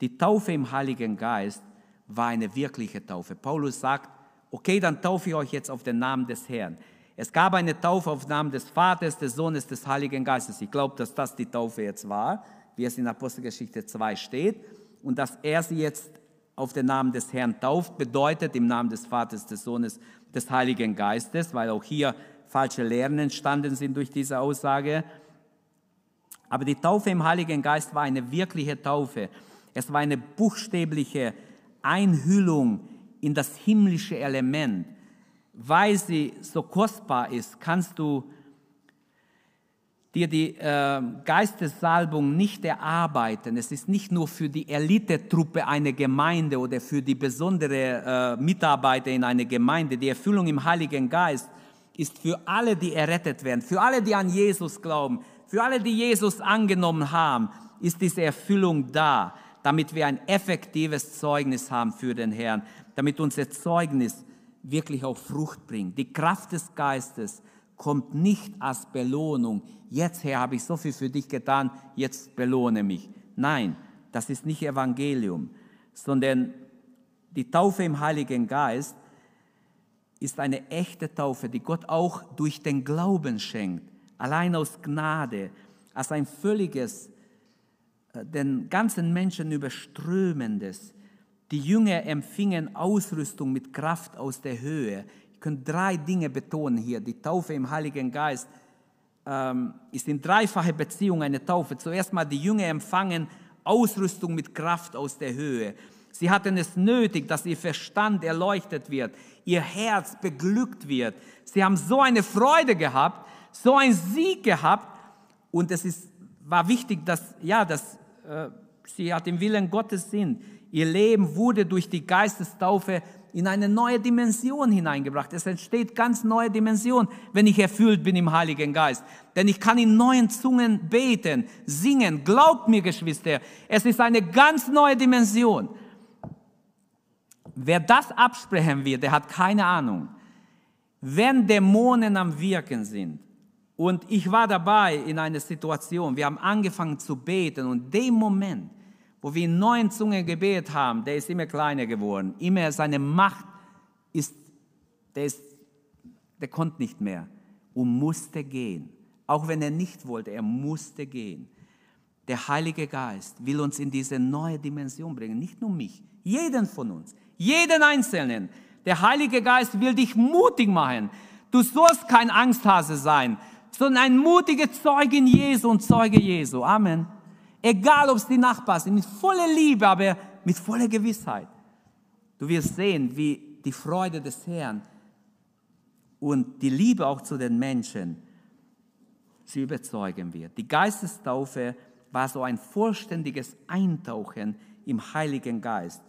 Die Taufe im Heiligen Geist war eine wirkliche Taufe. Paulus sagt, okay, dann taufe ich euch jetzt auf den Namen des Herrn. Es gab eine Taufe auf den Namen des Vaters, des Sohnes, des Heiligen Geistes. Ich glaube, dass das die Taufe jetzt war, wie es in Apostelgeschichte 2 steht. Und dass er sie jetzt auf den Namen des Herrn tauft, bedeutet im Namen des Vaters, des Sohnes, des Heiligen Geistes, weil auch hier falsche Lehren entstanden sind durch diese Aussage. Aber die Taufe im Heiligen Geist war eine wirkliche Taufe. Es war eine buchstäbliche Einhüllung in das himmlische Element. Weil sie so kostbar ist, kannst du dir die äh, Geistessalbung nicht erarbeiten. Es ist nicht nur für die Elitetruppe einer Gemeinde oder für die besondere äh, Mitarbeiter in einer Gemeinde. Die Erfüllung im Heiligen Geist ist für alle, die errettet werden, für alle, die an Jesus glauben, für alle, die Jesus angenommen haben, ist diese Erfüllung da, damit wir ein effektives Zeugnis haben für den Herrn, damit unser Zeugnis wirklich auch Frucht bringt. Die Kraft des Geistes kommt nicht als Belohnung. Jetzt, Herr, habe ich so viel für dich getan, jetzt belohne mich. Nein, das ist nicht Evangelium, sondern die Taufe im Heiligen Geist ist eine echte Taufe, die Gott auch durch den Glauben schenkt allein aus Gnade, als ein völliges, äh, den ganzen Menschen überströmendes. Die Jünger empfingen Ausrüstung mit Kraft aus der Höhe. Könnte drei Dinge betonen hier. Die Taufe im Heiligen Geist ähm, ist in dreifacher Beziehung eine Taufe. Zuerst mal die Jünger empfangen Ausrüstung mit Kraft aus der Höhe. Sie hatten es nötig, dass ihr Verstand erleuchtet wird, ihr Herz beglückt wird. Sie haben so eine Freude gehabt, so einen Sieg gehabt und es ist, war wichtig, dass, ja, dass äh, sie hat im Willen Gottes sind. Ihr Leben wurde durch die Geistestaufe in eine neue Dimension hineingebracht. Es entsteht ganz neue Dimension, wenn ich erfüllt bin im Heiligen Geist. Denn ich kann in neuen Zungen beten, singen. Glaubt mir, Geschwister, es ist eine ganz neue Dimension. Wer das absprechen wird, der hat keine Ahnung. Wenn Dämonen am Wirken sind, und ich war dabei in einer Situation, wir haben angefangen zu beten und dem Moment, wo wir in neuen Zungen gebetet haben, der ist immer kleiner geworden. Immer seine Macht ist, der, ist, der konnte nicht mehr und musste gehen. Auch wenn er nicht wollte, er musste gehen. Der Heilige Geist will uns in diese neue Dimension bringen, nicht nur mich, jeden von uns, jeden Einzelnen. Der Heilige Geist will dich mutig machen. Du sollst kein Angsthase sein, sondern ein mutiger Zeugin Jesu und Zeuge Jesu. Amen. Egal, ob es die Nachbarn sind, mit voller Liebe, aber mit voller Gewissheit. Du wirst sehen, wie die Freude des Herrn und die Liebe auch zu den Menschen sie überzeugen wird. Die Geistestaufe war so ein vollständiges Eintauchen im Heiligen Geist.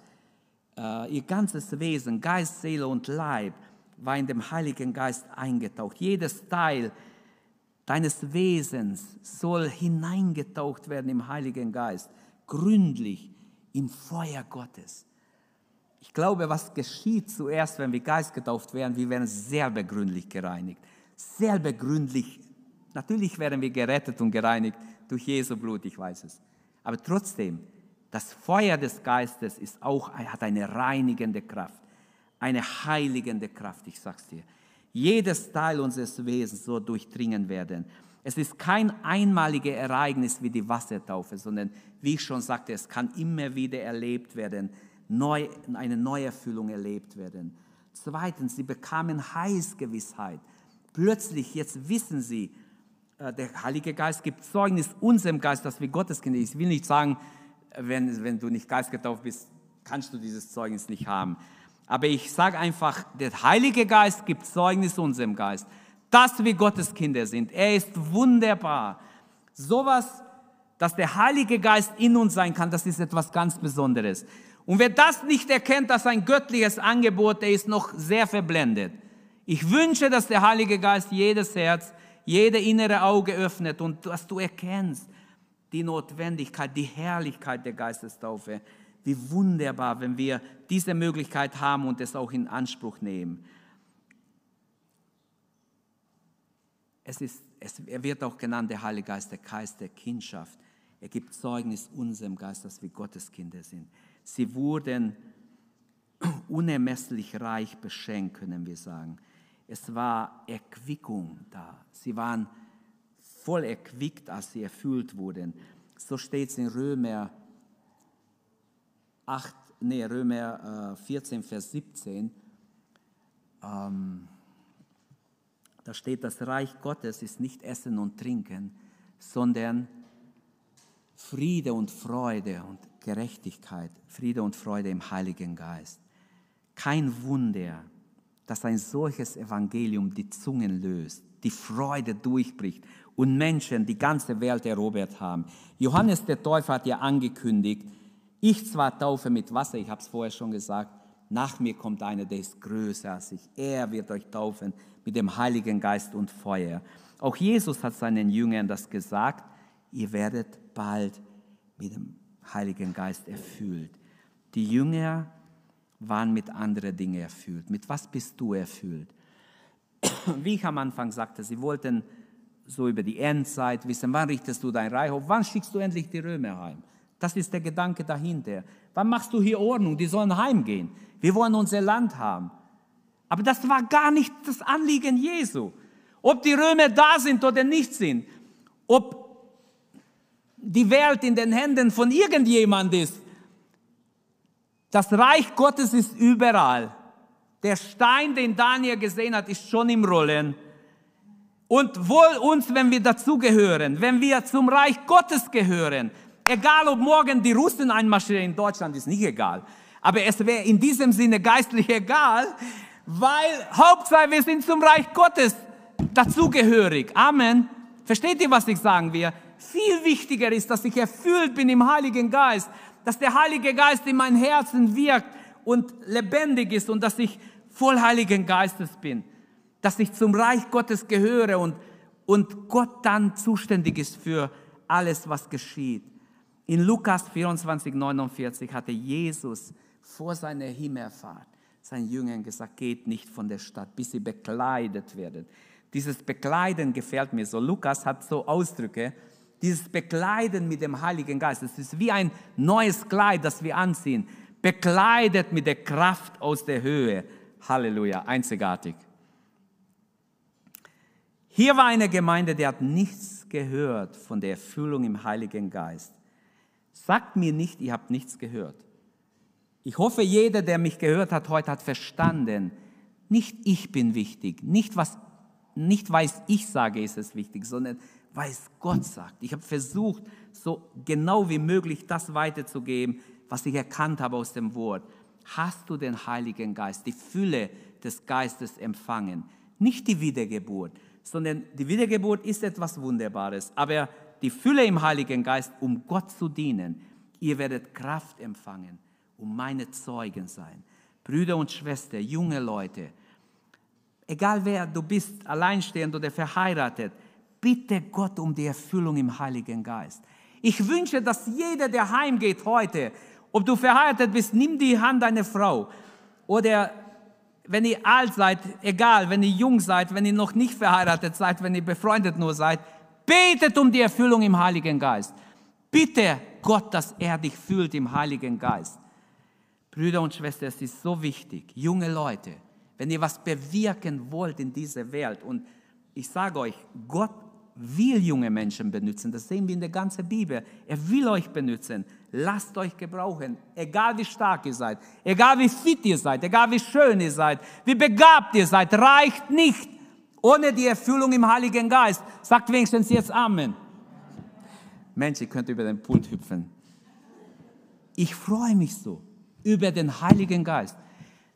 Uh, ihr ganzes Wesen, Geist, Seele und Leib war in dem Heiligen Geist eingetaucht. Jedes Teil deines Wesens soll hineingetaucht werden im Heiligen Geist, gründlich im Feuer Gottes. Ich glaube, was geschieht zuerst, wenn wir Geist getauft werden, wir werden sehr begründlich gereinigt. Sehr begründlich. Natürlich werden wir gerettet und gereinigt durch Jesu Blut, ich weiß es. Aber trotzdem, das Feuer des Geistes ist auch, hat eine reinigende Kraft, eine heiligende Kraft, ich sag's dir jedes Teil unseres Wesens so durchdringen werden. Es ist kein einmaliges Ereignis wie die Wassertaufe, sondern wie ich schon sagte, es kann immer wieder erlebt werden, neu, eine Neuerfüllung erlebt werden. Zweitens, sie bekamen Heilsgewissheit. Plötzlich, jetzt wissen sie, äh, der Heilige Geist gibt Zeugnis unserem Geist, dass wir Gottes Kinder sind. Ich will nicht sagen, wenn, wenn du nicht geistgetauft bist, kannst du dieses Zeugnis nicht haben. Aber ich sage einfach, der Heilige Geist gibt Zeugnis unserem Geist, dass wir Gottes Kinder sind. Er ist wunderbar. Sowas, dass der Heilige Geist in uns sein kann, das ist etwas ganz Besonderes. Und wer das nicht erkennt, dass ein göttliches Angebot, der ist noch sehr verblendet. Ich wünsche, dass der Heilige Geist jedes Herz, jede innere Auge öffnet und dass du erkennst, die Notwendigkeit, die Herrlichkeit der Geistestaufe. Wie wunderbar, wenn wir diese Möglichkeit haben und es auch in Anspruch nehmen. Es ist, es, er wird auch genannt der Heilige Geist, der Geist der Kindschaft. Er gibt Zeugnis unserem Geist, dass wir Gottes Kinder sind. Sie wurden unermesslich reich beschenkt, können wir sagen. Es war Erquickung da. Sie waren voll erquickt, als sie erfüllt wurden. So steht es in Römer 8, nee, Römer 14, äh, Vers 17. Ähm, da steht, das Reich Gottes ist nicht Essen und Trinken, sondern Friede und Freude und Gerechtigkeit, Friede und Freude im Heiligen Geist. Kein Wunder, dass ein solches Evangelium die Zungen löst, die Freude durchbricht und Menschen die ganze Welt erobert haben. Johannes der Täufer hat ja angekündigt, ich zwar taufe mit Wasser, ich habe es vorher schon gesagt, nach mir kommt einer, der ist größer als ich. Er wird euch taufen mit dem Heiligen Geist und Feuer. Auch Jesus hat seinen Jüngern das gesagt, ihr werdet bald mit dem Heiligen Geist erfüllt. Die Jünger waren mit anderen Dingen erfüllt. Mit was bist du erfüllt? Wie ich am Anfang sagte, sie wollten so über die Endzeit wissen, wann richtest du dein Reich auf, wann schickst du endlich die Römer heim? Das ist der Gedanke dahinter. Wann machst du hier Ordnung? Die sollen heimgehen. Wir wollen unser Land haben. Aber das war gar nicht das Anliegen Jesu. Ob die Römer da sind oder nicht sind, ob die Welt in den Händen von irgendjemand ist. Das Reich Gottes ist überall. Der Stein, den Daniel gesehen hat, ist schon im Rollen. Und wohl uns, wenn wir dazugehören, wenn wir zum Reich Gottes gehören, egal ob morgen die Russen einmarschieren in Deutschland, ist nicht egal. Aber es wäre in diesem Sinne geistlich egal, weil Hauptsache wir sind zum Reich Gottes dazugehörig. Amen. Versteht ihr, was ich sagen will? Viel wichtiger ist, dass ich erfüllt bin im Heiligen Geist, dass der Heilige Geist in mein Herzen wirkt und lebendig ist und dass ich voll Heiligen Geistes bin, dass ich zum Reich Gottes gehöre und, und Gott dann zuständig ist für alles, was geschieht. In Lukas 24, 49 hatte Jesus vor seiner Himmelfahrt seinen Jüngern gesagt, geht nicht von der Stadt, bis sie bekleidet werden. Dieses Bekleiden gefällt mir so. Lukas hat so Ausdrücke, dieses Bekleiden mit dem Heiligen Geist. Es ist wie ein neues Kleid, das wir anziehen, bekleidet mit der Kraft aus der Höhe. Halleluja, einzigartig. Hier war eine Gemeinde, die hat nichts gehört von der Erfüllung im Heiligen Geist. Sagt mir nicht, ihr habt nichts gehört. Ich hoffe, jeder, der mich gehört hat heute, hat verstanden, nicht ich bin wichtig, nicht was nicht weiß ich sage, ist es wichtig, sondern weil es Gott sagt. Ich habe versucht, so genau wie möglich das weiterzugeben, was ich erkannt habe aus dem Wort. Hast du den Heiligen Geist, die Fülle des Geistes empfangen? Nicht die Wiedergeburt, sondern die Wiedergeburt ist etwas Wunderbares, aber die Fülle im Heiligen Geist, um Gott zu dienen. Ihr werdet Kraft empfangen, um meine Zeugen sein. Brüder und Schwestern, junge Leute, egal wer du bist, alleinstehend oder verheiratet, bitte Gott um die Erfüllung im Heiligen Geist. Ich wünsche, dass jeder, der heimgeht heute, ob du verheiratet bist, nimm die Hand deiner Frau oder wenn ihr alt seid, egal, wenn ihr jung seid, wenn ihr noch nicht verheiratet seid, wenn ihr befreundet nur seid, betet um die Erfüllung im Heiligen Geist. Bitte Gott, dass er dich fühlt im Heiligen Geist. Brüder und Schwestern, es ist so wichtig, junge Leute, wenn ihr was bewirken wollt in dieser Welt und ich sage euch, Gott will junge Menschen benutzen. Das sehen wir in der ganzen Bibel. Er will euch benutzen. Lasst euch gebrauchen. Egal wie stark ihr seid, egal wie fit ihr seid, egal wie schön ihr seid, wie begabt ihr seid, reicht nicht ohne die Erfüllung im Heiligen Geist. Sagt wenigstens jetzt Amen. Mensch, ihr könnt über den Pult hüpfen. Ich freue mich so über den Heiligen Geist,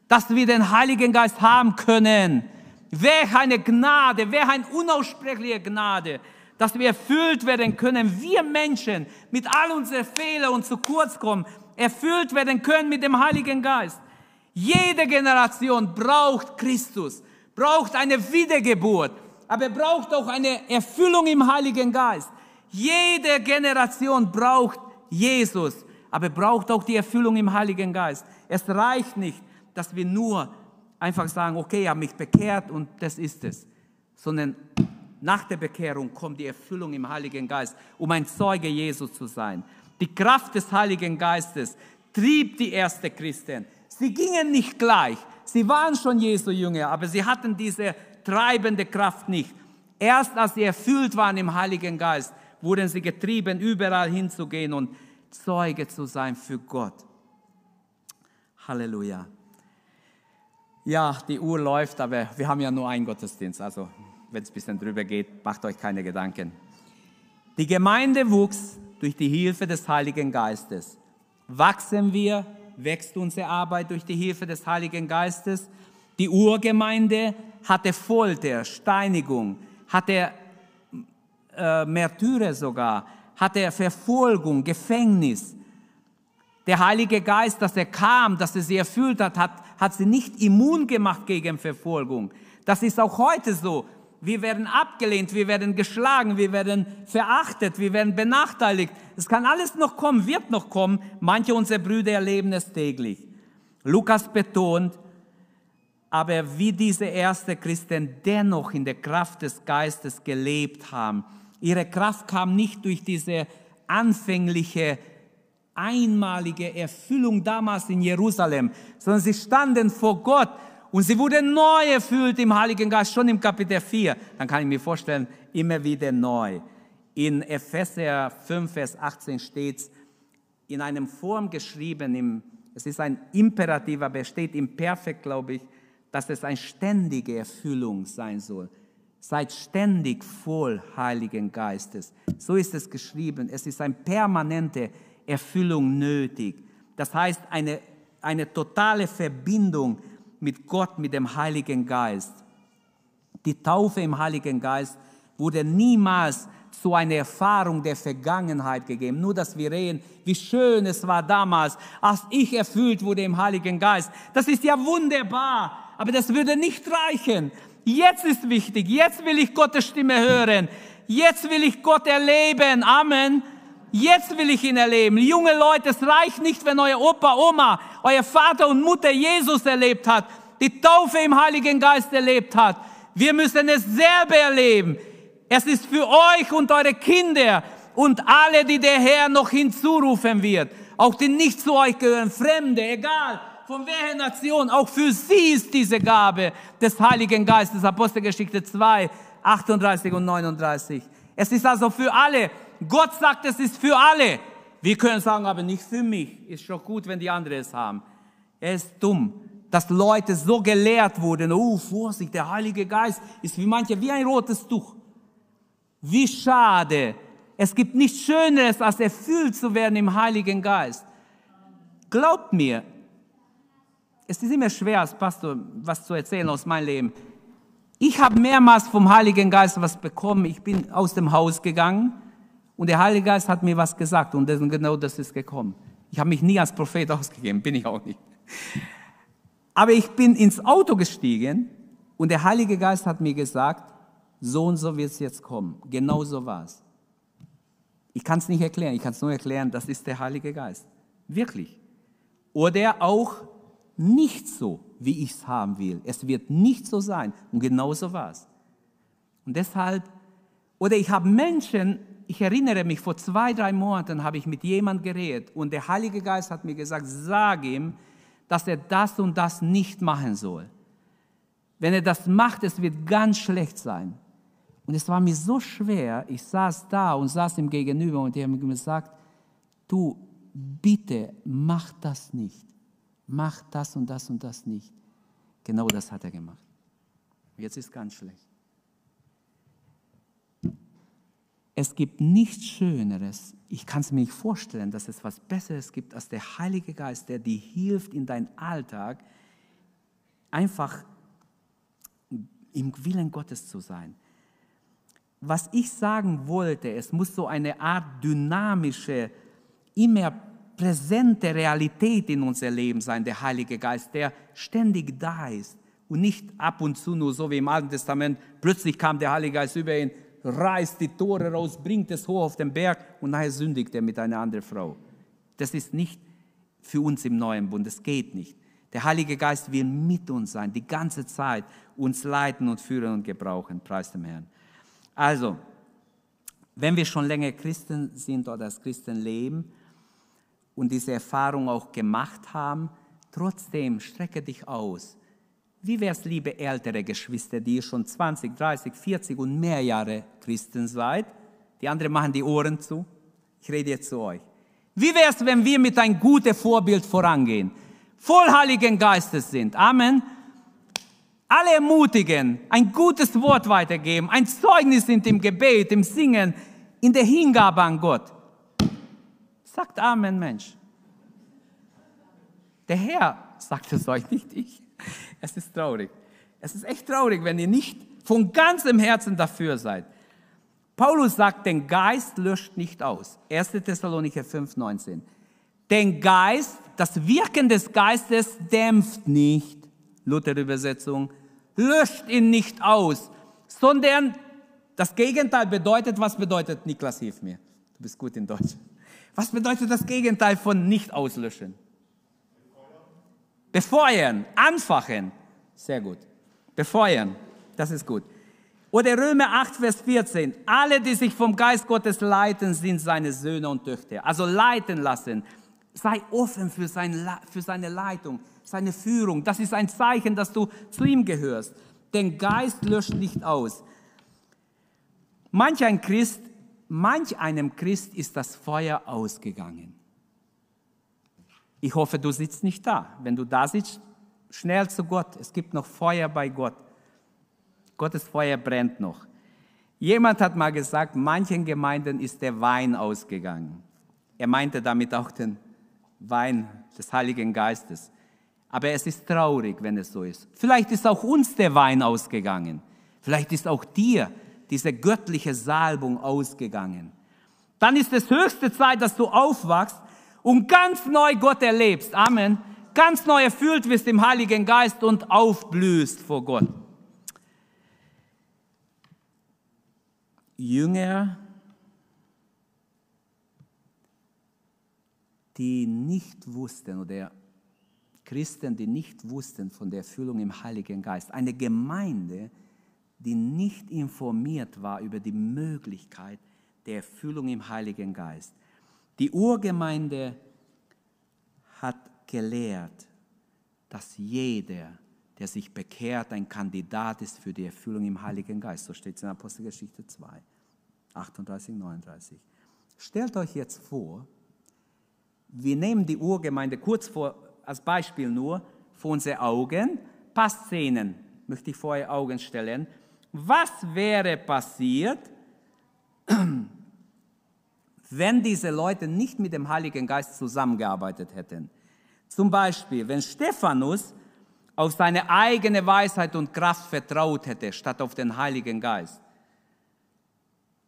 dass wir den Heiligen Geist haben können Welch eine Gnade, welch eine unaussprechliche Gnade, dass wir erfüllt werden können, wir Menschen mit all unseren Fehlern und zu kurz kommen, erfüllt werden können mit dem Heiligen Geist. Jede Generation braucht Christus, braucht eine Wiedergeburt, aber braucht auch eine Erfüllung im Heiligen Geist. Jede Generation braucht Jesus, aber braucht auch die Erfüllung im Heiligen Geist. Es reicht nicht, dass wir nur einfach sagen, okay, ich habe mich bekehrt und das ist es, sondern nach der Bekehrung kommt die Erfüllung im Heiligen Geist, um ein Zeuge Jesus zu sein. Die Kraft des Heiligen Geistes trieb die erste Christen. Sie gingen nicht gleich. Sie waren schon Jesu Jünger, aber sie hatten diese treibende Kraft nicht. Erst als sie erfüllt waren im Heiligen Geist, wurden sie getrieben, überall hinzugehen und Zeuge zu sein für Gott. Halleluja. Ja, die Uhr läuft, aber wir haben ja nur einen Gottesdienst. Also, wenn es ein bisschen drüber geht, macht euch keine Gedanken. Die Gemeinde wuchs durch die Hilfe des Heiligen Geistes. Wachsen wir, wächst unsere Arbeit durch die Hilfe des Heiligen Geistes. Die Urgemeinde hatte Folter, Steinigung, hatte äh, Märtyrer sogar, hatte Verfolgung, Gefängnis. Der Heilige Geist, dass er kam, dass er sie erfüllt hat, hat, hat sie nicht immun gemacht gegen Verfolgung. Das ist auch heute so. Wir werden abgelehnt, wir werden geschlagen, wir werden verachtet, wir werden benachteiligt. Es kann alles noch kommen, wird noch kommen. Manche unserer Brüder erleben es täglich. Lukas betont, aber wie diese ersten Christen dennoch in der Kraft des Geistes gelebt haben. Ihre Kraft kam nicht durch diese anfängliche, einmalige Erfüllung damals in Jerusalem, sondern sie standen vor Gott und sie wurden neu erfüllt im Heiligen Geist, schon im Kapitel 4. Dann kann ich mir vorstellen, immer wieder neu. In Epheser 5, Vers 18 steht es in einem Form geschrieben, im, es ist ein Imperativ, aber es steht im Perfekt, glaube ich, dass es eine ständige Erfüllung sein soll. Seid ständig voll Heiligen Geistes. So ist es geschrieben. Es ist eine permanente Erfüllung nötig. Das heißt, eine, eine totale Verbindung mit Gott, mit dem Heiligen Geist. Die Taufe im Heiligen Geist wurde niemals zu einer Erfahrung der Vergangenheit gegeben. Nur, dass wir reden, wie schön es war damals, als ich erfüllt wurde im Heiligen Geist. Das ist ja wunderbar. Aber das würde nicht reichen. Jetzt ist wichtig. Jetzt will ich Gottes Stimme hören. Jetzt will ich Gott erleben. Amen. Jetzt will ich ihn erleben. Junge Leute, es reicht nicht, wenn euer Opa, Oma, euer Vater und Mutter Jesus erlebt hat, die Taufe im Heiligen Geist erlebt hat. Wir müssen es selber erleben. Es ist für euch und eure Kinder und alle, die der Herr noch hinzurufen wird. Auch die nicht zu euch gehören, Fremde, egal von welcher Nation, auch für sie ist diese Gabe des Heiligen Geistes, Apostelgeschichte 2, 38 und 39. Es ist also für alle. Gott sagt, es ist für alle. Wir können sagen, aber nicht für mich. Ist schon gut, wenn die anderen es haben. Er ist dumm, dass Leute so gelehrt wurden. Oh, Vorsicht, der Heilige Geist ist wie manche, wie ein rotes Tuch. Wie schade. Es gibt nichts Schöneres, als erfüllt zu werden im Heiligen Geist. Glaubt mir, es ist immer schwer als Pastor was zu erzählen aus meinem Leben. Ich habe mehrmals vom Heiligen Geist was bekommen. Ich bin aus dem Haus gegangen und der Heilige Geist hat mir was gesagt und genau das ist gekommen. Ich habe mich nie als Prophet ausgegeben, bin ich auch nicht. Aber ich bin ins Auto gestiegen und der Heilige Geist hat mir gesagt, so und so wird es jetzt kommen. Genau so war es. Ich kann es nicht erklären, ich kann es nur erklären, das ist der Heilige Geist. Wirklich. Oder auch nicht so, wie ich es haben will. Es wird nicht so sein. Und genau so war es. Und deshalb, oder ich habe Menschen, ich erinnere mich, vor zwei, drei Monaten habe ich mit jemandem geredet und der Heilige Geist hat mir gesagt, sag ihm, dass er das und das nicht machen soll. Wenn er das macht, es wird ganz schlecht sein. Und es war mir so schwer, ich saß da und saß ihm gegenüber und er hat mir gesagt, du, bitte mach das nicht mach das und das und das nicht. Genau das hat er gemacht. Jetzt ist ganz schlecht. Es gibt nichts Schöneres. Ich kann es mir nicht vorstellen, dass es was Besseres gibt als der Heilige Geist, der dir hilft in deinem Alltag, einfach im Willen Gottes zu sein. Was ich sagen wollte, es muss so eine Art dynamische, immer präsente Realität in unser Leben sein, der Heilige Geist, der ständig da ist und nicht ab und zu nur so wie im Alten Testament, plötzlich kam der Heilige Geist über ihn, reißt die Tore raus, bringt es hoch auf den Berg und nachher sündigt er mit einer anderen Frau. Das ist nicht für uns im neuen Bund, das geht nicht. Der Heilige Geist will mit uns sein, die ganze Zeit uns leiten und führen und gebrauchen. Preis dem Herrn. Also, wenn wir schon länger Christen sind oder als Christen leben und diese Erfahrung auch gemacht haben, trotzdem strecke dich aus. Wie wäre es, liebe ältere Geschwister, die ihr schon 20, 30, 40 und mehr Jahre Christen seid? Die anderen machen die Ohren zu. Ich rede jetzt zu euch. Wie wäre es, wenn wir mit einem guten Vorbild vorangehen? Voll Heiligen Geistes sind. Amen. Alle ermutigen, ein gutes Wort weitergeben, ein Zeugnis sind im Gebet, im Singen, in der Hingabe an Gott. Sagt Amen, Mensch. Der Herr sagt es euch, nicht ich. Es ist traurig. Es ist echt traurig, wenn ihr nicht von ganzem Herzen dafür seid. Paulus sagt, den Geist löscht nicht aus. 1. Thessalonicher 5, 19. Den Geist, das Wirken des Geistes dämpft nicht, Luther-Übersetzung, löscht ihn nicht aus, sondern das Gegenteil bedeutet, was bedeutet, Niklas, hilf mir, du bist gut in Deutsch. Was bedeutet das Gegenteil von nicht auslöschen? Befeuern, anfachen. Sehr gut. Befeuern, das ist gut. Oder Römer 8, Vers 14. Alle, die sich vom Geist Gottes leiten, sind seine Söhne und Töchter. Also leiten lassen. Sei offen für, sein, für seine Leitung, seine Führung. Das ist ein Zeichen, dass du zu ihm gehörst. Den Geist löscht nicht aus. Manch ein Christ, manch einem Christ ist das Feuer ausgegangen. Ich hoffe, du sitzt nicht da. Wenn du da sitzt, schnell zu Gott. Es gibt noch Feuer bei Gott. Gottes Feuer brennt noch. Jemand hat mal gesagt, manchen Gemeinden ist der Wein ausgegangen. Er meinte damit auch den Wein des Heiligen Geistes. Aber es ist traurig, wenn es so ist. Vielleicht ist auch uns der Wein ausgegangen. Vielleicht ist auch dir diese göttliche Salbung ausgegangen. Dann ist es höchste Zeit, dass du aufwachst und ganz neu Gott erlebst. Amen. Ganz neu erfüllt wirst im Heiligen Geist und aufblühst vor Gott. Jünger, die nicht wussten oder Christen, die nicht wussten von der Erfüllung im Heiligen Geist. Eine Gemeinde, die nicht informiert war über die Möglichkeit der Erfüllung im Heiligen Geist. Die Urgemeinde hat gelehrt, dass jeder, der sich bekehrt, ein Kandidat ist für die Erfüllung im Heiligen Geist. So steht es in Apostelgeschichte 2, 38, 39. Stellt euch jetzt vor, wir nehmen die Urgemeinde kurz vor, als Beispiel nur vor unsere Augen. Paar Szenen möchte ich vor eure Augen stellen. Was wäre passiert, wenn diese Leute nicht mit dem Heiligen Geist zusammengearbeitet hätten. Zum Beispiel, wenn Stephanus auf seine eigene Weisheit und Kraft vertraut hätte, statt auf den Heiligen Geist.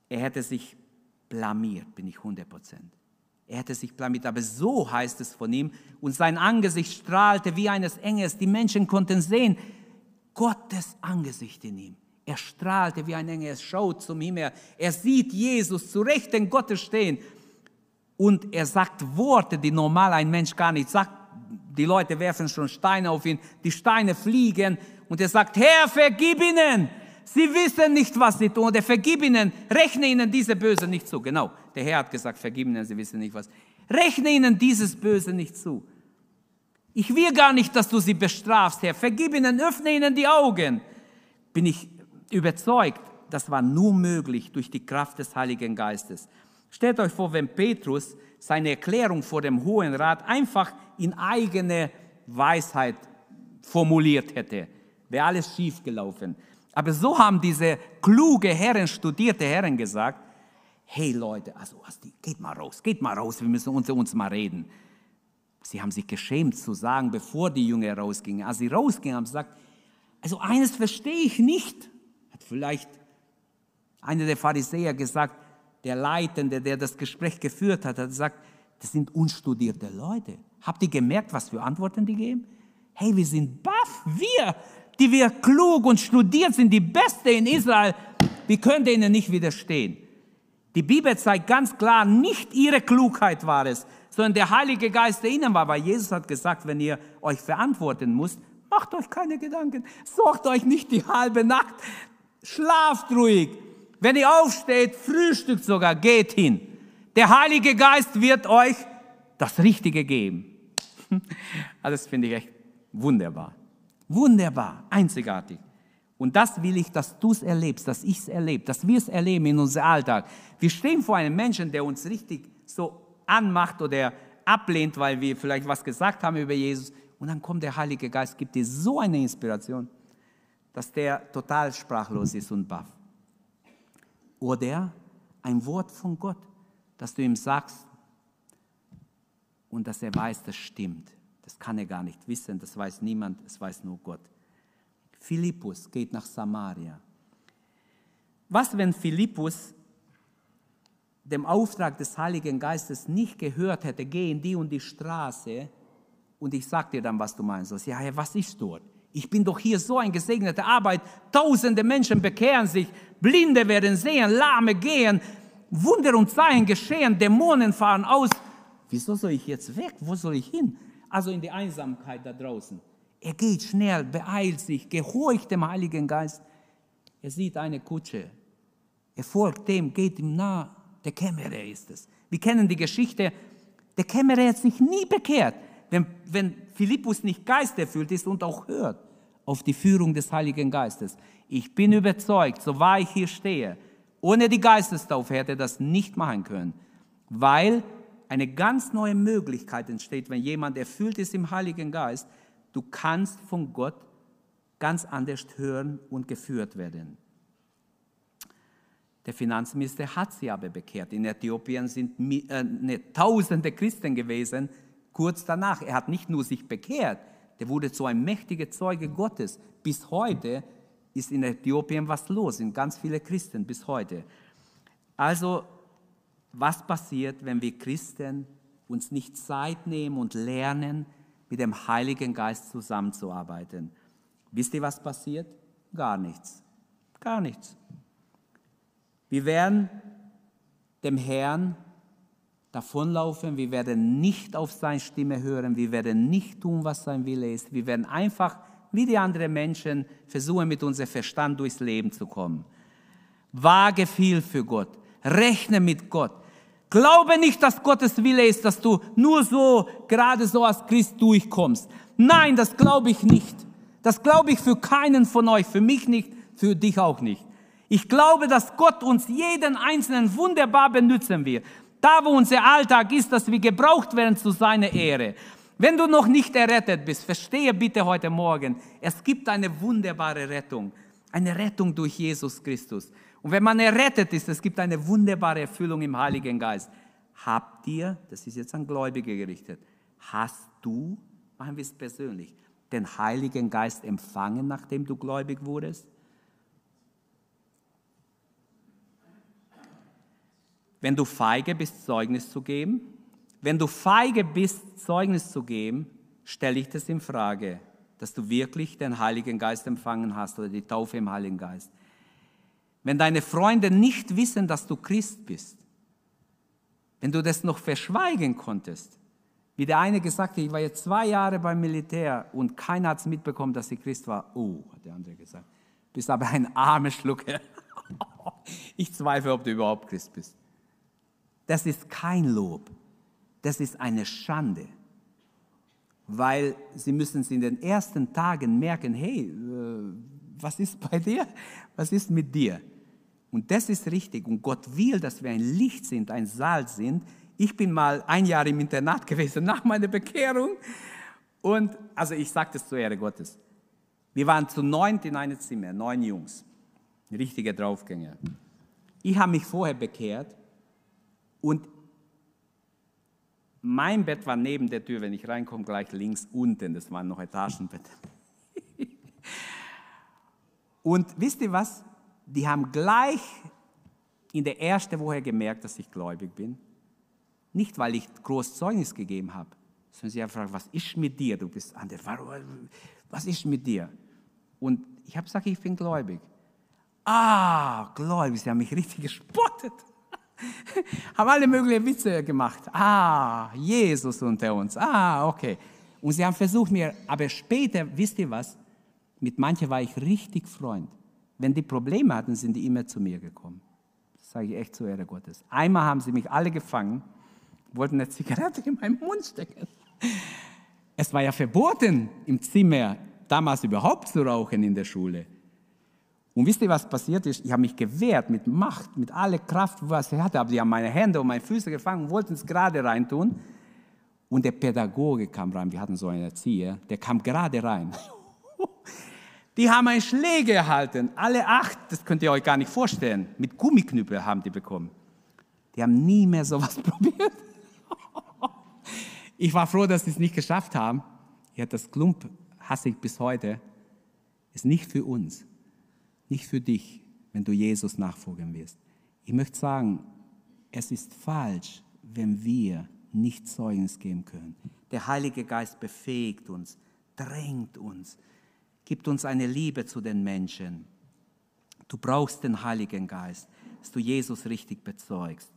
Er hätte sich blamiert, bin ich 100 Prozent. Er hätte sich blamiert, aber so heißt es von ihm. Und sein Angesicht strahlte wie eines Engels. Die Menschen konnten sehen, Gottes Angesicht in ihm. Er strahlte wie ein Engel, er schaut zum Himmel, er sieht Jesus zu Rechten Gottes stehen und er sagt Worte, die normal ein Mensch gar nicht sagt. Die Leute werfen schon Steine auf ihn, die Steine fliegen und er sagt, Herr, vergib ihnen. Sie wissen nicht, was sie tun. Oder vergib ihnen, rechne ihnen diese Böse nicht zu. Genau, der Herr hat gesagt, vergib ihnen, sie wissen nicht was. Rechne ihnen dieses Böse nicht zu. Ich will gar nicht, dass du sie bestrafst, Herr. Vergib ihnen, öffne ihnen die Augen. Bin ich überzeugt, das war nur möglich durch die Kraft des Heiligen Geistes. Stellt euch vor, wenn Petrus seine Erklärung vor dem Hohen Rat einfach in eigene Weisheit formuliert hätte, wäre alles schief gelaufen. Aber so haben diese kluge Herren, studierte Herren gesagt, hey Leute, also geht mal raus, geht mal raus, wir müssen unter uns mal reden. Sie haben sich geschämt zu sagen, bevor die Jünger rausgingen. Als sie rausgingen, haben sie gesagt, also eines verstehe ich nicht vielleicht einer der Pharisäer gesagt, der Leitende, der das Gespräch geführt hat, hat gesagt, das sind unstudierte Leute. Habt ihr gemerkt, was für Antworten die geben? Hey, wir sind baff, wir, die wir klug und studiert sind, die Beste in Israel. Wie könnt ihr ihnen nicht widerstehen? Die Bibel zeigt ganz klar, nicht ihre Klugheit war es, sondern der Heilige Geist, der ihnen war. Weil Jesus hat gesagt, wenn ihr euch verantworten müsst, macht euch keine Gedanken. Sorgt euch nicht die halbe Nacht. Schlaft ruhig. Wenn ihr aufsteht, frühstückt sogar, geht hin. Der Heilige Geist wird euch das Richtige geben. Also das finde ich echt wunderbar. Wunderbar, einzigartig. Und das will ich, dass du es erlebst, dass ich es erlebe, dass wir es erleben in unserem Alltag. Wir stehen vor einem Menschen, der uns richtig so anmacht oder ablehnt, weil wir vielleicht was gesagt haben über Jesus. Und dann kommt der Heilige Geist, gibt dir so eine Inspiration, dass der total sprachlos ist und baff. Oder ein Wort von Gott, dass du ihm sagst und dass er weiß, das stimmt. Das kann er gar nicht wissen, das weiß niemand, es weiß nur Gott. Philippus geht nach Samaria. Was, wenn Philippus dem Auftrag des Heiligen Geistes nicht gehört hätte, geh in die und die Straße und ich sag dir dann, was du meinst. Ja, was ist dort? Ich bin doch hier so ein gesegneter Arbeit. Tausende Menschen bekehren sich, Blinde werden sehen, Lahme gehen, Wunder und Zeichen geschehen, Dämonen fahren aus. Wieso soll ich jetzt weg? Wo soll ich hin? Also in die Einsamkeit da draußen. Er geht schnell, beeilt sich, gehorcht dem Heiligen Geist. Er sieht eine Kutsche. Er folgt dem, geht ihm nah. Der Kämmerer ist es. Wir kennen die Geschichte. Der Kämmerer hat sich nie bekehrt. Wenn, wenn Philippus nicht geisterfüllt ist und auch hört auf die Führung des Heiligen Geistes. Ich bin überzeugt, so wahr ich hier stehe, ohne die Geistestaufe hätte er das nicht machen können, weil eine ganz neue Möglichkeit entsteht, wenn jemand erfüllt ist im Heiligen Geist, Du kannst von Gott ganz anders hören und geführt werden. Der Finanzminister hat sie aber bekehrt. In Äthiopien sind äh, ne, tausende Christen gewesen, kurz danach. Er hat nicht nur sich bekehrt, der wurde zu einem mächtigen Zeuge Gottes. Bis heute ist in Äthiopien was los, sind ganz viele Christen bis heute. Also, was passiert, wenn wir Christen uns nicht Zeit nehmen und lernen, mit dem Heiligen Geist zusammenzuarbeiten. Wisst ihr, was passiert? Gar nichts. Gar nichts. Wir werden dem Herrn davonlaufen, wir werden nicht auf seine Stimme hören, wir werden nicht tun, was sein Wille ist, wir werden einfach wie die anderen Menschen versuchen, mit unserem Verstand durchs Leben zu kommen. Wage viel für Gott, rechne mit Gott, Glaube nicht, dass Gottes Wille ist, dass du nur so, gerade so als Christ durchkommst. Nein, das glaube ich nicht. Das glaube ich für keinen von euch, für mich nicht, für dich auch nicht. Ich glaube, dass Gott uns jeden Einzelnen wunderbar benutzen wird. Da, wo unser Alltag ist, dass wir gebraucht werden zu seiner Ehre. Wenn du noch nicht errettet bist, verstehe bitte heute Morgen, es gibt eine wunderbare Rettung. Eine Rettung durch Jesus Christus. Und wenn man errettet ist, es gibt eine wunderbare Erfüllung im Heiligen Geist. Habt ihr, das ist jetzt an Gläubige gerichtet, hast du, machen wir es persönlich, den Heiligen Geist empfangen, nachdem du gläubig wurdest? Wenn du feige bist, Zeugnis zu geben, wenn du feige bist, Zeugnis zu geben, stelle ich das in Frage, dass du wirklich den Heiligen Geist empfangen hast oder die Taufe im Heiligen Geist. Wenn deine Freunde nicht wissen, dass du Christ bist, wenn du das noch verschweigen konntest, wie der eine gesagt hat, ich war jetzt zwei Jahre beim Militär und keiner hat es mitbekommen, dass ich Christ war. Oh, hat der andere gesagt, bist aber ein armer Schlucker. ich zweifle, ob du überhaupt Christ bist. Das ist kein Lob, das ist eine Schande, weil sie müssen es in den ersten Tagen merken, hey, äh, was ist bei dir? Was ist mit dir? Und das ist richtig. Und Gott will, dass wir ein Licht sind, ein Salz sind. Ich bin mal ein Jahr im Internat gewesen nach meiner Bekehrung. Und also ich sage das zur Ehre Gottes. Wir waren zu neunt in einem Zimmer, neun Jungs, richtige Draufgänger. Ich habe mich vorher bekehrt und mein Bett war neben der Tür, wenn ich reinkomme, gleich links unten. Das war noch Etagenbett. und wisst ihr was? die haben gleich in der ersten Woche gemerkt, dass ich gläubig bin. Nicht, weil ich groß Zeugnis gegeben habe, sondern sie haben gefragt, was ist mit dir? Du bist anders. Was ist mit dir? Und ich habe gesagt, ich bin gläubig. Ah, gläubig, sie haben mich richtig gespottet. haben alle möglichen Witze gemacht. Ah, Jesus unter uns. Ah, okay. Und sie haben versucht mir, aber später, wisst ihr was? Mit manchen war ich richtig Freund. Wenn die Probleme hatten, sind die immer zu mir gekommen. Das sage ich echt zur Ehre Gottes. Einmal haben sie mich alle gefangen, wollten eine Zigarette in meinen Mund stecken. Es war ja verboten, im Zimmer damals überhaupt zu rauchen in der Schule. Und wisst ihr, was passiert ist? Ich habe mich gewehrt mit Macht, mit aller Kraft, was ich hatte. Aber die haben meine Hände und meine Füße gefangen und wollten es gerade reintun. Und der Pädagoge kam rein. Wir hatten so einen Erzieher, der kam gerade rein. Die haben einen Schläger erhalten. Alle acht, das könnt ihr euch gar nicht vorstellen. Mit Gummiknüppel haben die bekommen. Die haben nie mehr sowas probiert. Ich war froh, dass sie es nicht geschafft haben. Ja, das Klump hasse ich bis heute. Ist nicht für uns nicht für dich, wenn du Jesus nachfolgen wirst. Ich möchte sagen, es ist falsch, wenn wir nicht Zeugnis geben können. Der Heilige Geist befähigt uns, drängt uns, gibt uns eine Liebe zu den Menschen. Du brauchst den Heiligen Geist, dass du Jesus richtig bezeugst.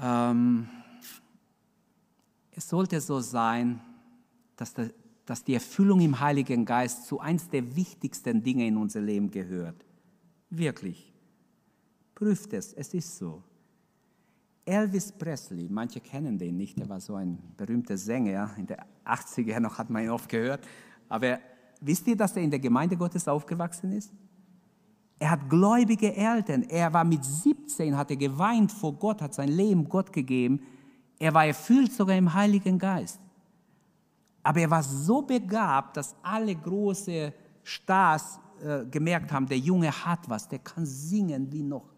Ähm, es sollte so sein, dass der, dass die Erfüllung im Heiligen Geist zu eins der wichtigsten Dinge in unser Leben gehört. Wirklich. Prüft es, es ist so. Elvis Presley, manche kennen den nicht, er war so ein berühmter Sänger, in den 80er noch hat man ihn oft gehört. Aber wisst ihr, dass er in der Gemeinde Gottes aufgewachsen ist? Er hat gläubige Eltern. Er war mit 17, hat er geweint vor Gott, hat sein Leben Gott gegeben. Er war erfüllt sogar im Heiligen Geist. Aber er war so begabt, dass alle große Stars äh, gemerkt haben, der Junge hat was, der kann singen wie noch.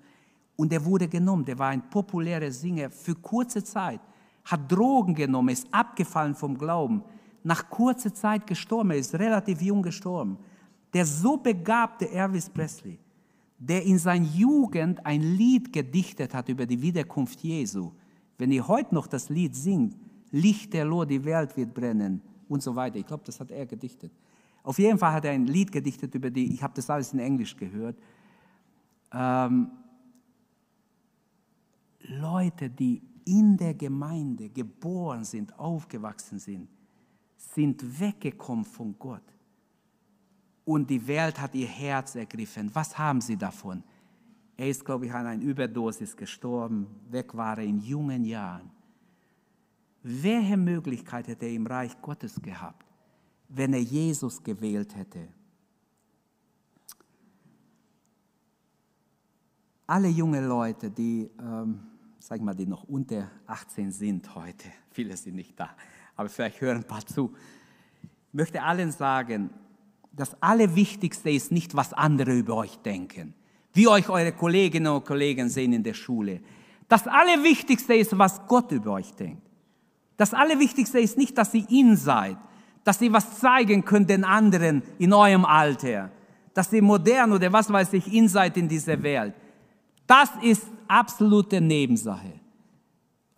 Und er wurde genommen, der war ein populärer Singer für kurze Zeit, hat Drogen genommen, ist abgefallen vom Glauben, nach kurzer Zeit gestorben, er ist relativ jung gestorben. Der so begabte Elvis Presley, der in seiner Jugend ein Lied gedichtet hat über die Wiederkunft Jesu. Wenn ihr heute noch das Lied singt, Lichterloh, die Welt wird brennen, und so weiter. Ich glaube, das hat er gedichtet. Auf jeden Fall hat er ein Lied gedichtet über die, ich habe das alles in Englisch gehört. Ähm, Leute, die in der Gemeinde geboren sind, aufgewachsen sind, sind weggekommen von Gott. Und die Welt hat ihr Herz ergriffen. Was haben sie davon? Er ist, glaube ich, an einer Überdosis gestorben. Weg war er in jungen Jahren. Welche Möglichkeit hätte er im Reich Gottes gehabt, wenn er Jesus gewählt hätte? Alle junge Leute, die, ähm, sag mal, die noch unter 18 sind heute, viele sind nicht da, aber vielleicht hören ein paar zu, möchte allen sagen, das Allerwichtigste ist nicht, was andere über euch denken, wie euch eure Kolleginnen und Kollegen sehen in der Schule. Das Allerwichtigste ist, was Gott über euch denkt. Das Allerwichtigste ist nicht, dass ihr ihn seid, dass ihr was zeigen könnt den anderen in eurem Alter, dass ihr modern oder was weiß ich, ihn seid in dieser Welt. Das ist absolute Nebensache.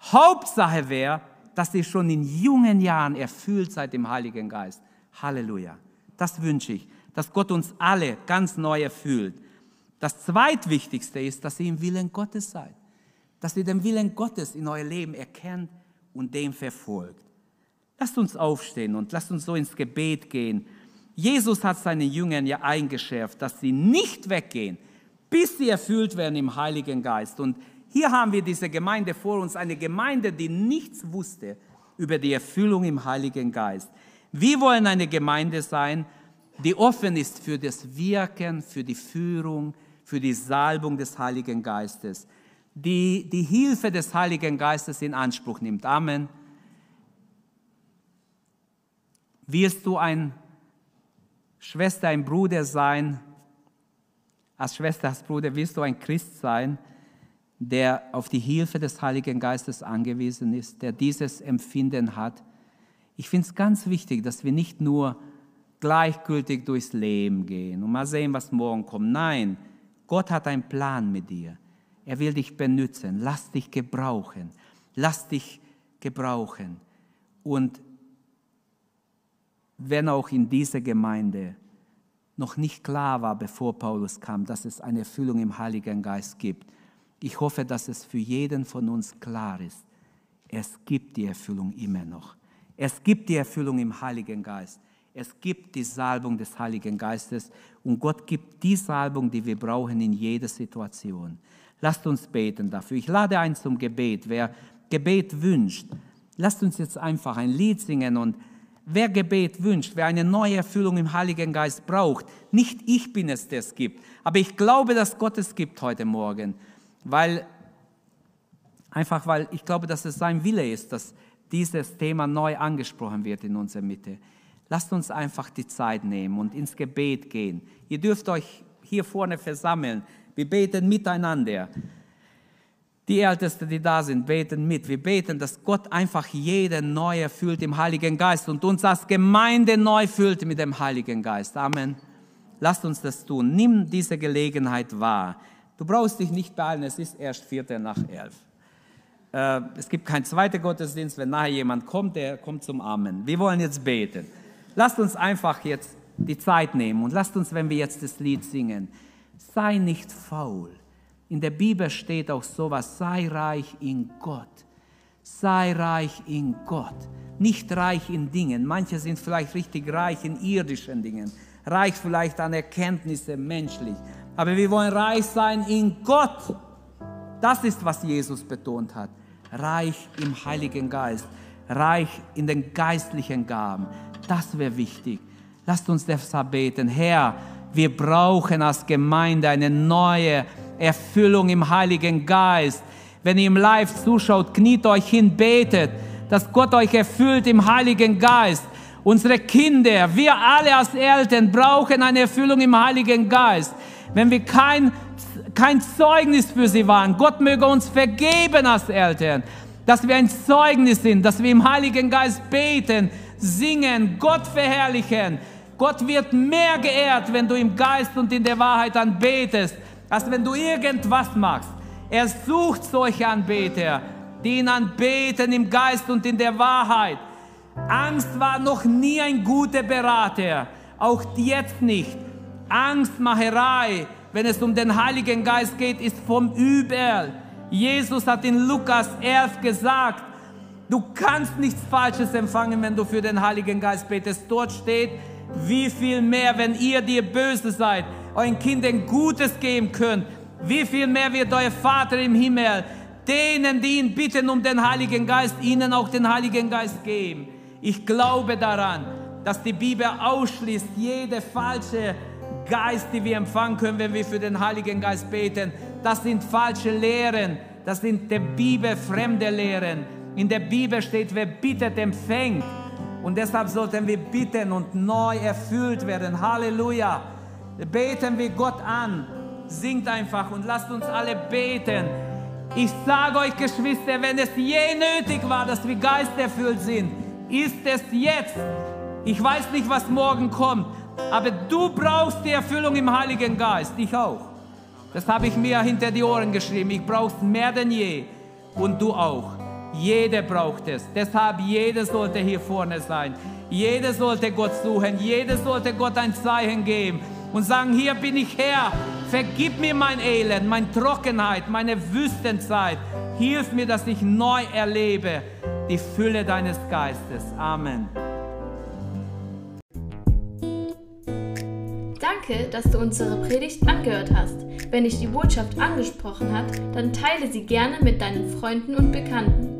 Hauptsache wäre, dass ihr schon in jungen Jahren erfüllt seid im Heiligen Geist. Halleluja. Das wünsche ich, dass Gott uns alle ganz neu erfüllt. Das zweitwichtigste ist, dass ihr im Willen Gottes seid. Dass ihr den Willen Gottes in euer Leben erkennt und dem verfolgt. Lasst uns aufstehen und lasst uns so ins Gebet gehen. Jesus hat seinen Jüngern ja eingeschärft, dass sie nicht weggehen, bis sie erfüllt werden im Heiligen Geist. Und hier haben wir diese Gemeinde vor uns, eine Gemeinde, die nichts wusste über die Erfüllung im Heiligen Geist. Wir wollen eine Gemeinde sein, die offen ist für das Wirken, für die Führung, für die Salbung des Heiligen Geistes die die Hilfe des Heiligen Geistes in Anspruch nimmt. Amen. Wirst du ein Schwester, ein Bruder sein, als Schwester, als Bruder, wirst du ein Christ sein, der auf die Hilfe des Heiligen Geistes angewiesen ist, der dieses Empfinden hat. Ich finde es ganz wichtig, dass wir nicht nur gleichgültig durchs Leben gehen und mal sehen, was morgen kommt. Nein, Gott hat einen Plan mit dir. Er will dich benutzen. Lass dich gebrauchen. Lass dich gebrauchen. Und wenn auch in dieser Gemeinde noch nicht klar war, bevor Paulus kam, dass es eine Erfüllung im Heiligen Geist gibt. Ich hoffe, dass es für jeden von uns klar ist. Es gibt die Erfüllung immer noch. Es gibt die Erfüllung im Heiligen Geist. Es gibt die Salbung des Heiligen Geistes und Gott gibt die Salbung, die wir brauchen in jeder Situation. Lasst uns beten dafür. Ich lade ein zum Gebet. Wer Gebet wünscht, lasst uns jetzt einfach ein Lied singen und wer Gebet wünscht, wer eine neue Erfüllung im Heiligen Geist braucht, nicht ich bin es, der es gibt, aber ich glaube, dass Gott es gibt heute Morgen, weil einfach weil ich glaube, dass es sein Wille ist, dass dieses Thema neu angesprochen wird in unserer Mitte. Lasst uns einfach die Zeit nehmen und ins Gebet gehen. Ihr dürft euch hier vorne versammeln. Wir beten miteinander. Die Ältesten, die da sind, beten mit. Wir beten, dass Gott einfach jeden neu erfüllt im Heiligen Geist und uns als Gemeinde neu füllt mit dem Heiligen Geist. Amen. Lasst uns das tun. Nimm diese Gelegenheit wahr. Du brauchst dich nicht beeilen, es ist erst Viertel nach elf. Äh, es gibt keinen zweiten Gottesdienst. Wenn nachher jemand kommt, der kommt zum Amen. Wir wollen jetzt beten. Lasst uns einfach jetzt die Zeit nehmen und lasst uns, wenn wir jetzt das Lied singen, sei nicht faul in der Bibel steht auch sowas, sei reich in Gott. Sei reich in Gott. Nicht reich in Dingen. Manche sind vielleicht richtig reich in irdischen Dingen. Reich vielleicht an Erkenntnisse menschlich. Aber wir wollen reich sein in Gott. Das ist, was Jesus betont hat. Reich im Heiligen Geist. Reich in den geistlichen Gaben. Das wäre wichtig. Lasst uns deshalb beten. Herr, wir brauchen als Gemeinde eine neue Erfüllung im Heiligen Geist. Wenn ihr im Live zuschaut, kniet euch hin, betet, dass Gott euch erfüllt im Heiligen Geist. Unsere Kinder, wir alle als Eltern brauchen eine Erfüllung im Heiligen Geist. Wenn wir kein, kein Zeugnis für sie waren, Gott möge uns vergeben als Eltern, dass wir ein Zeugnis sind, dass wir im Heiligen Geist beten, singen, Gott verherrlichen. Gott wird mehr geehrt, wenn du im Geist und in der Wahrheit anbetest als wenn du irgendwas machst. Er sucht solche Anbeter, die ihn anbeten im Geist und in der Wahrheit. Angst war noch nie ein guter Berater, auch jetzt nicht. Angstmacherei, wenn es um den Heiligen Geist geht, ist vom Übel. Jesus hat in Lukas 11 gesagt, du kannst nichts Falsches empfangen, wenn du für den Heiligen Geist betest. Dort steht, wie viel mehr, wenn ihr dir böse seid, euren Kindern Gutes geben könnt, wie viel mehr wird euer Vater im Himmel denen, die ihn bitten um den Heiligen Geist, ihnen auch den Heiligen Geist geben. Ich glaube daran, dass die Bibel ausschließt, jede falsche Geist, die wir empfangen können, wenn wir für den Heiligen Geist beten, das sind falsche Lehren, das sind der Bibel fremde Lehren. In der Bibel steht, wer bittet, empfängt. Und deshalb sollten wir bitten und neu erfüllt werden. Halleluja. Beten wir Gott an. Singt einfach und lasst uns alle beten. Ich sage euch, Geschwister, wenn es je nötig war, dass wir geisterfüllt sind, ist es jetzt. Ich weiß nicht, was morgen kommt, aber du brauchst die Erfüllung im Heiligen Geist. Ich auch. Das habe ich mir hinter die Ohren geschrieben. Ich brauche es mehr denn je. Und du auch. Jeder braucht es. Deshalb jeder sollte hier vorne sein. Jeder sollte Gott suchen. Jeder sollte Gott ein Zeichen geben und sagen, hier bin ich Herr, vergib mir mein Elend, meine Trockenheit, meine Wüstenzeit. Hilf mir, dass ich neu erlebe die Fülle deines Geistes. Amen. Danke, dass du unsere Predigt angehört hast. Wenn dich die Botschaft angesprochen hat, dann teile sie gerne mit deinen Freunden und Bekannten,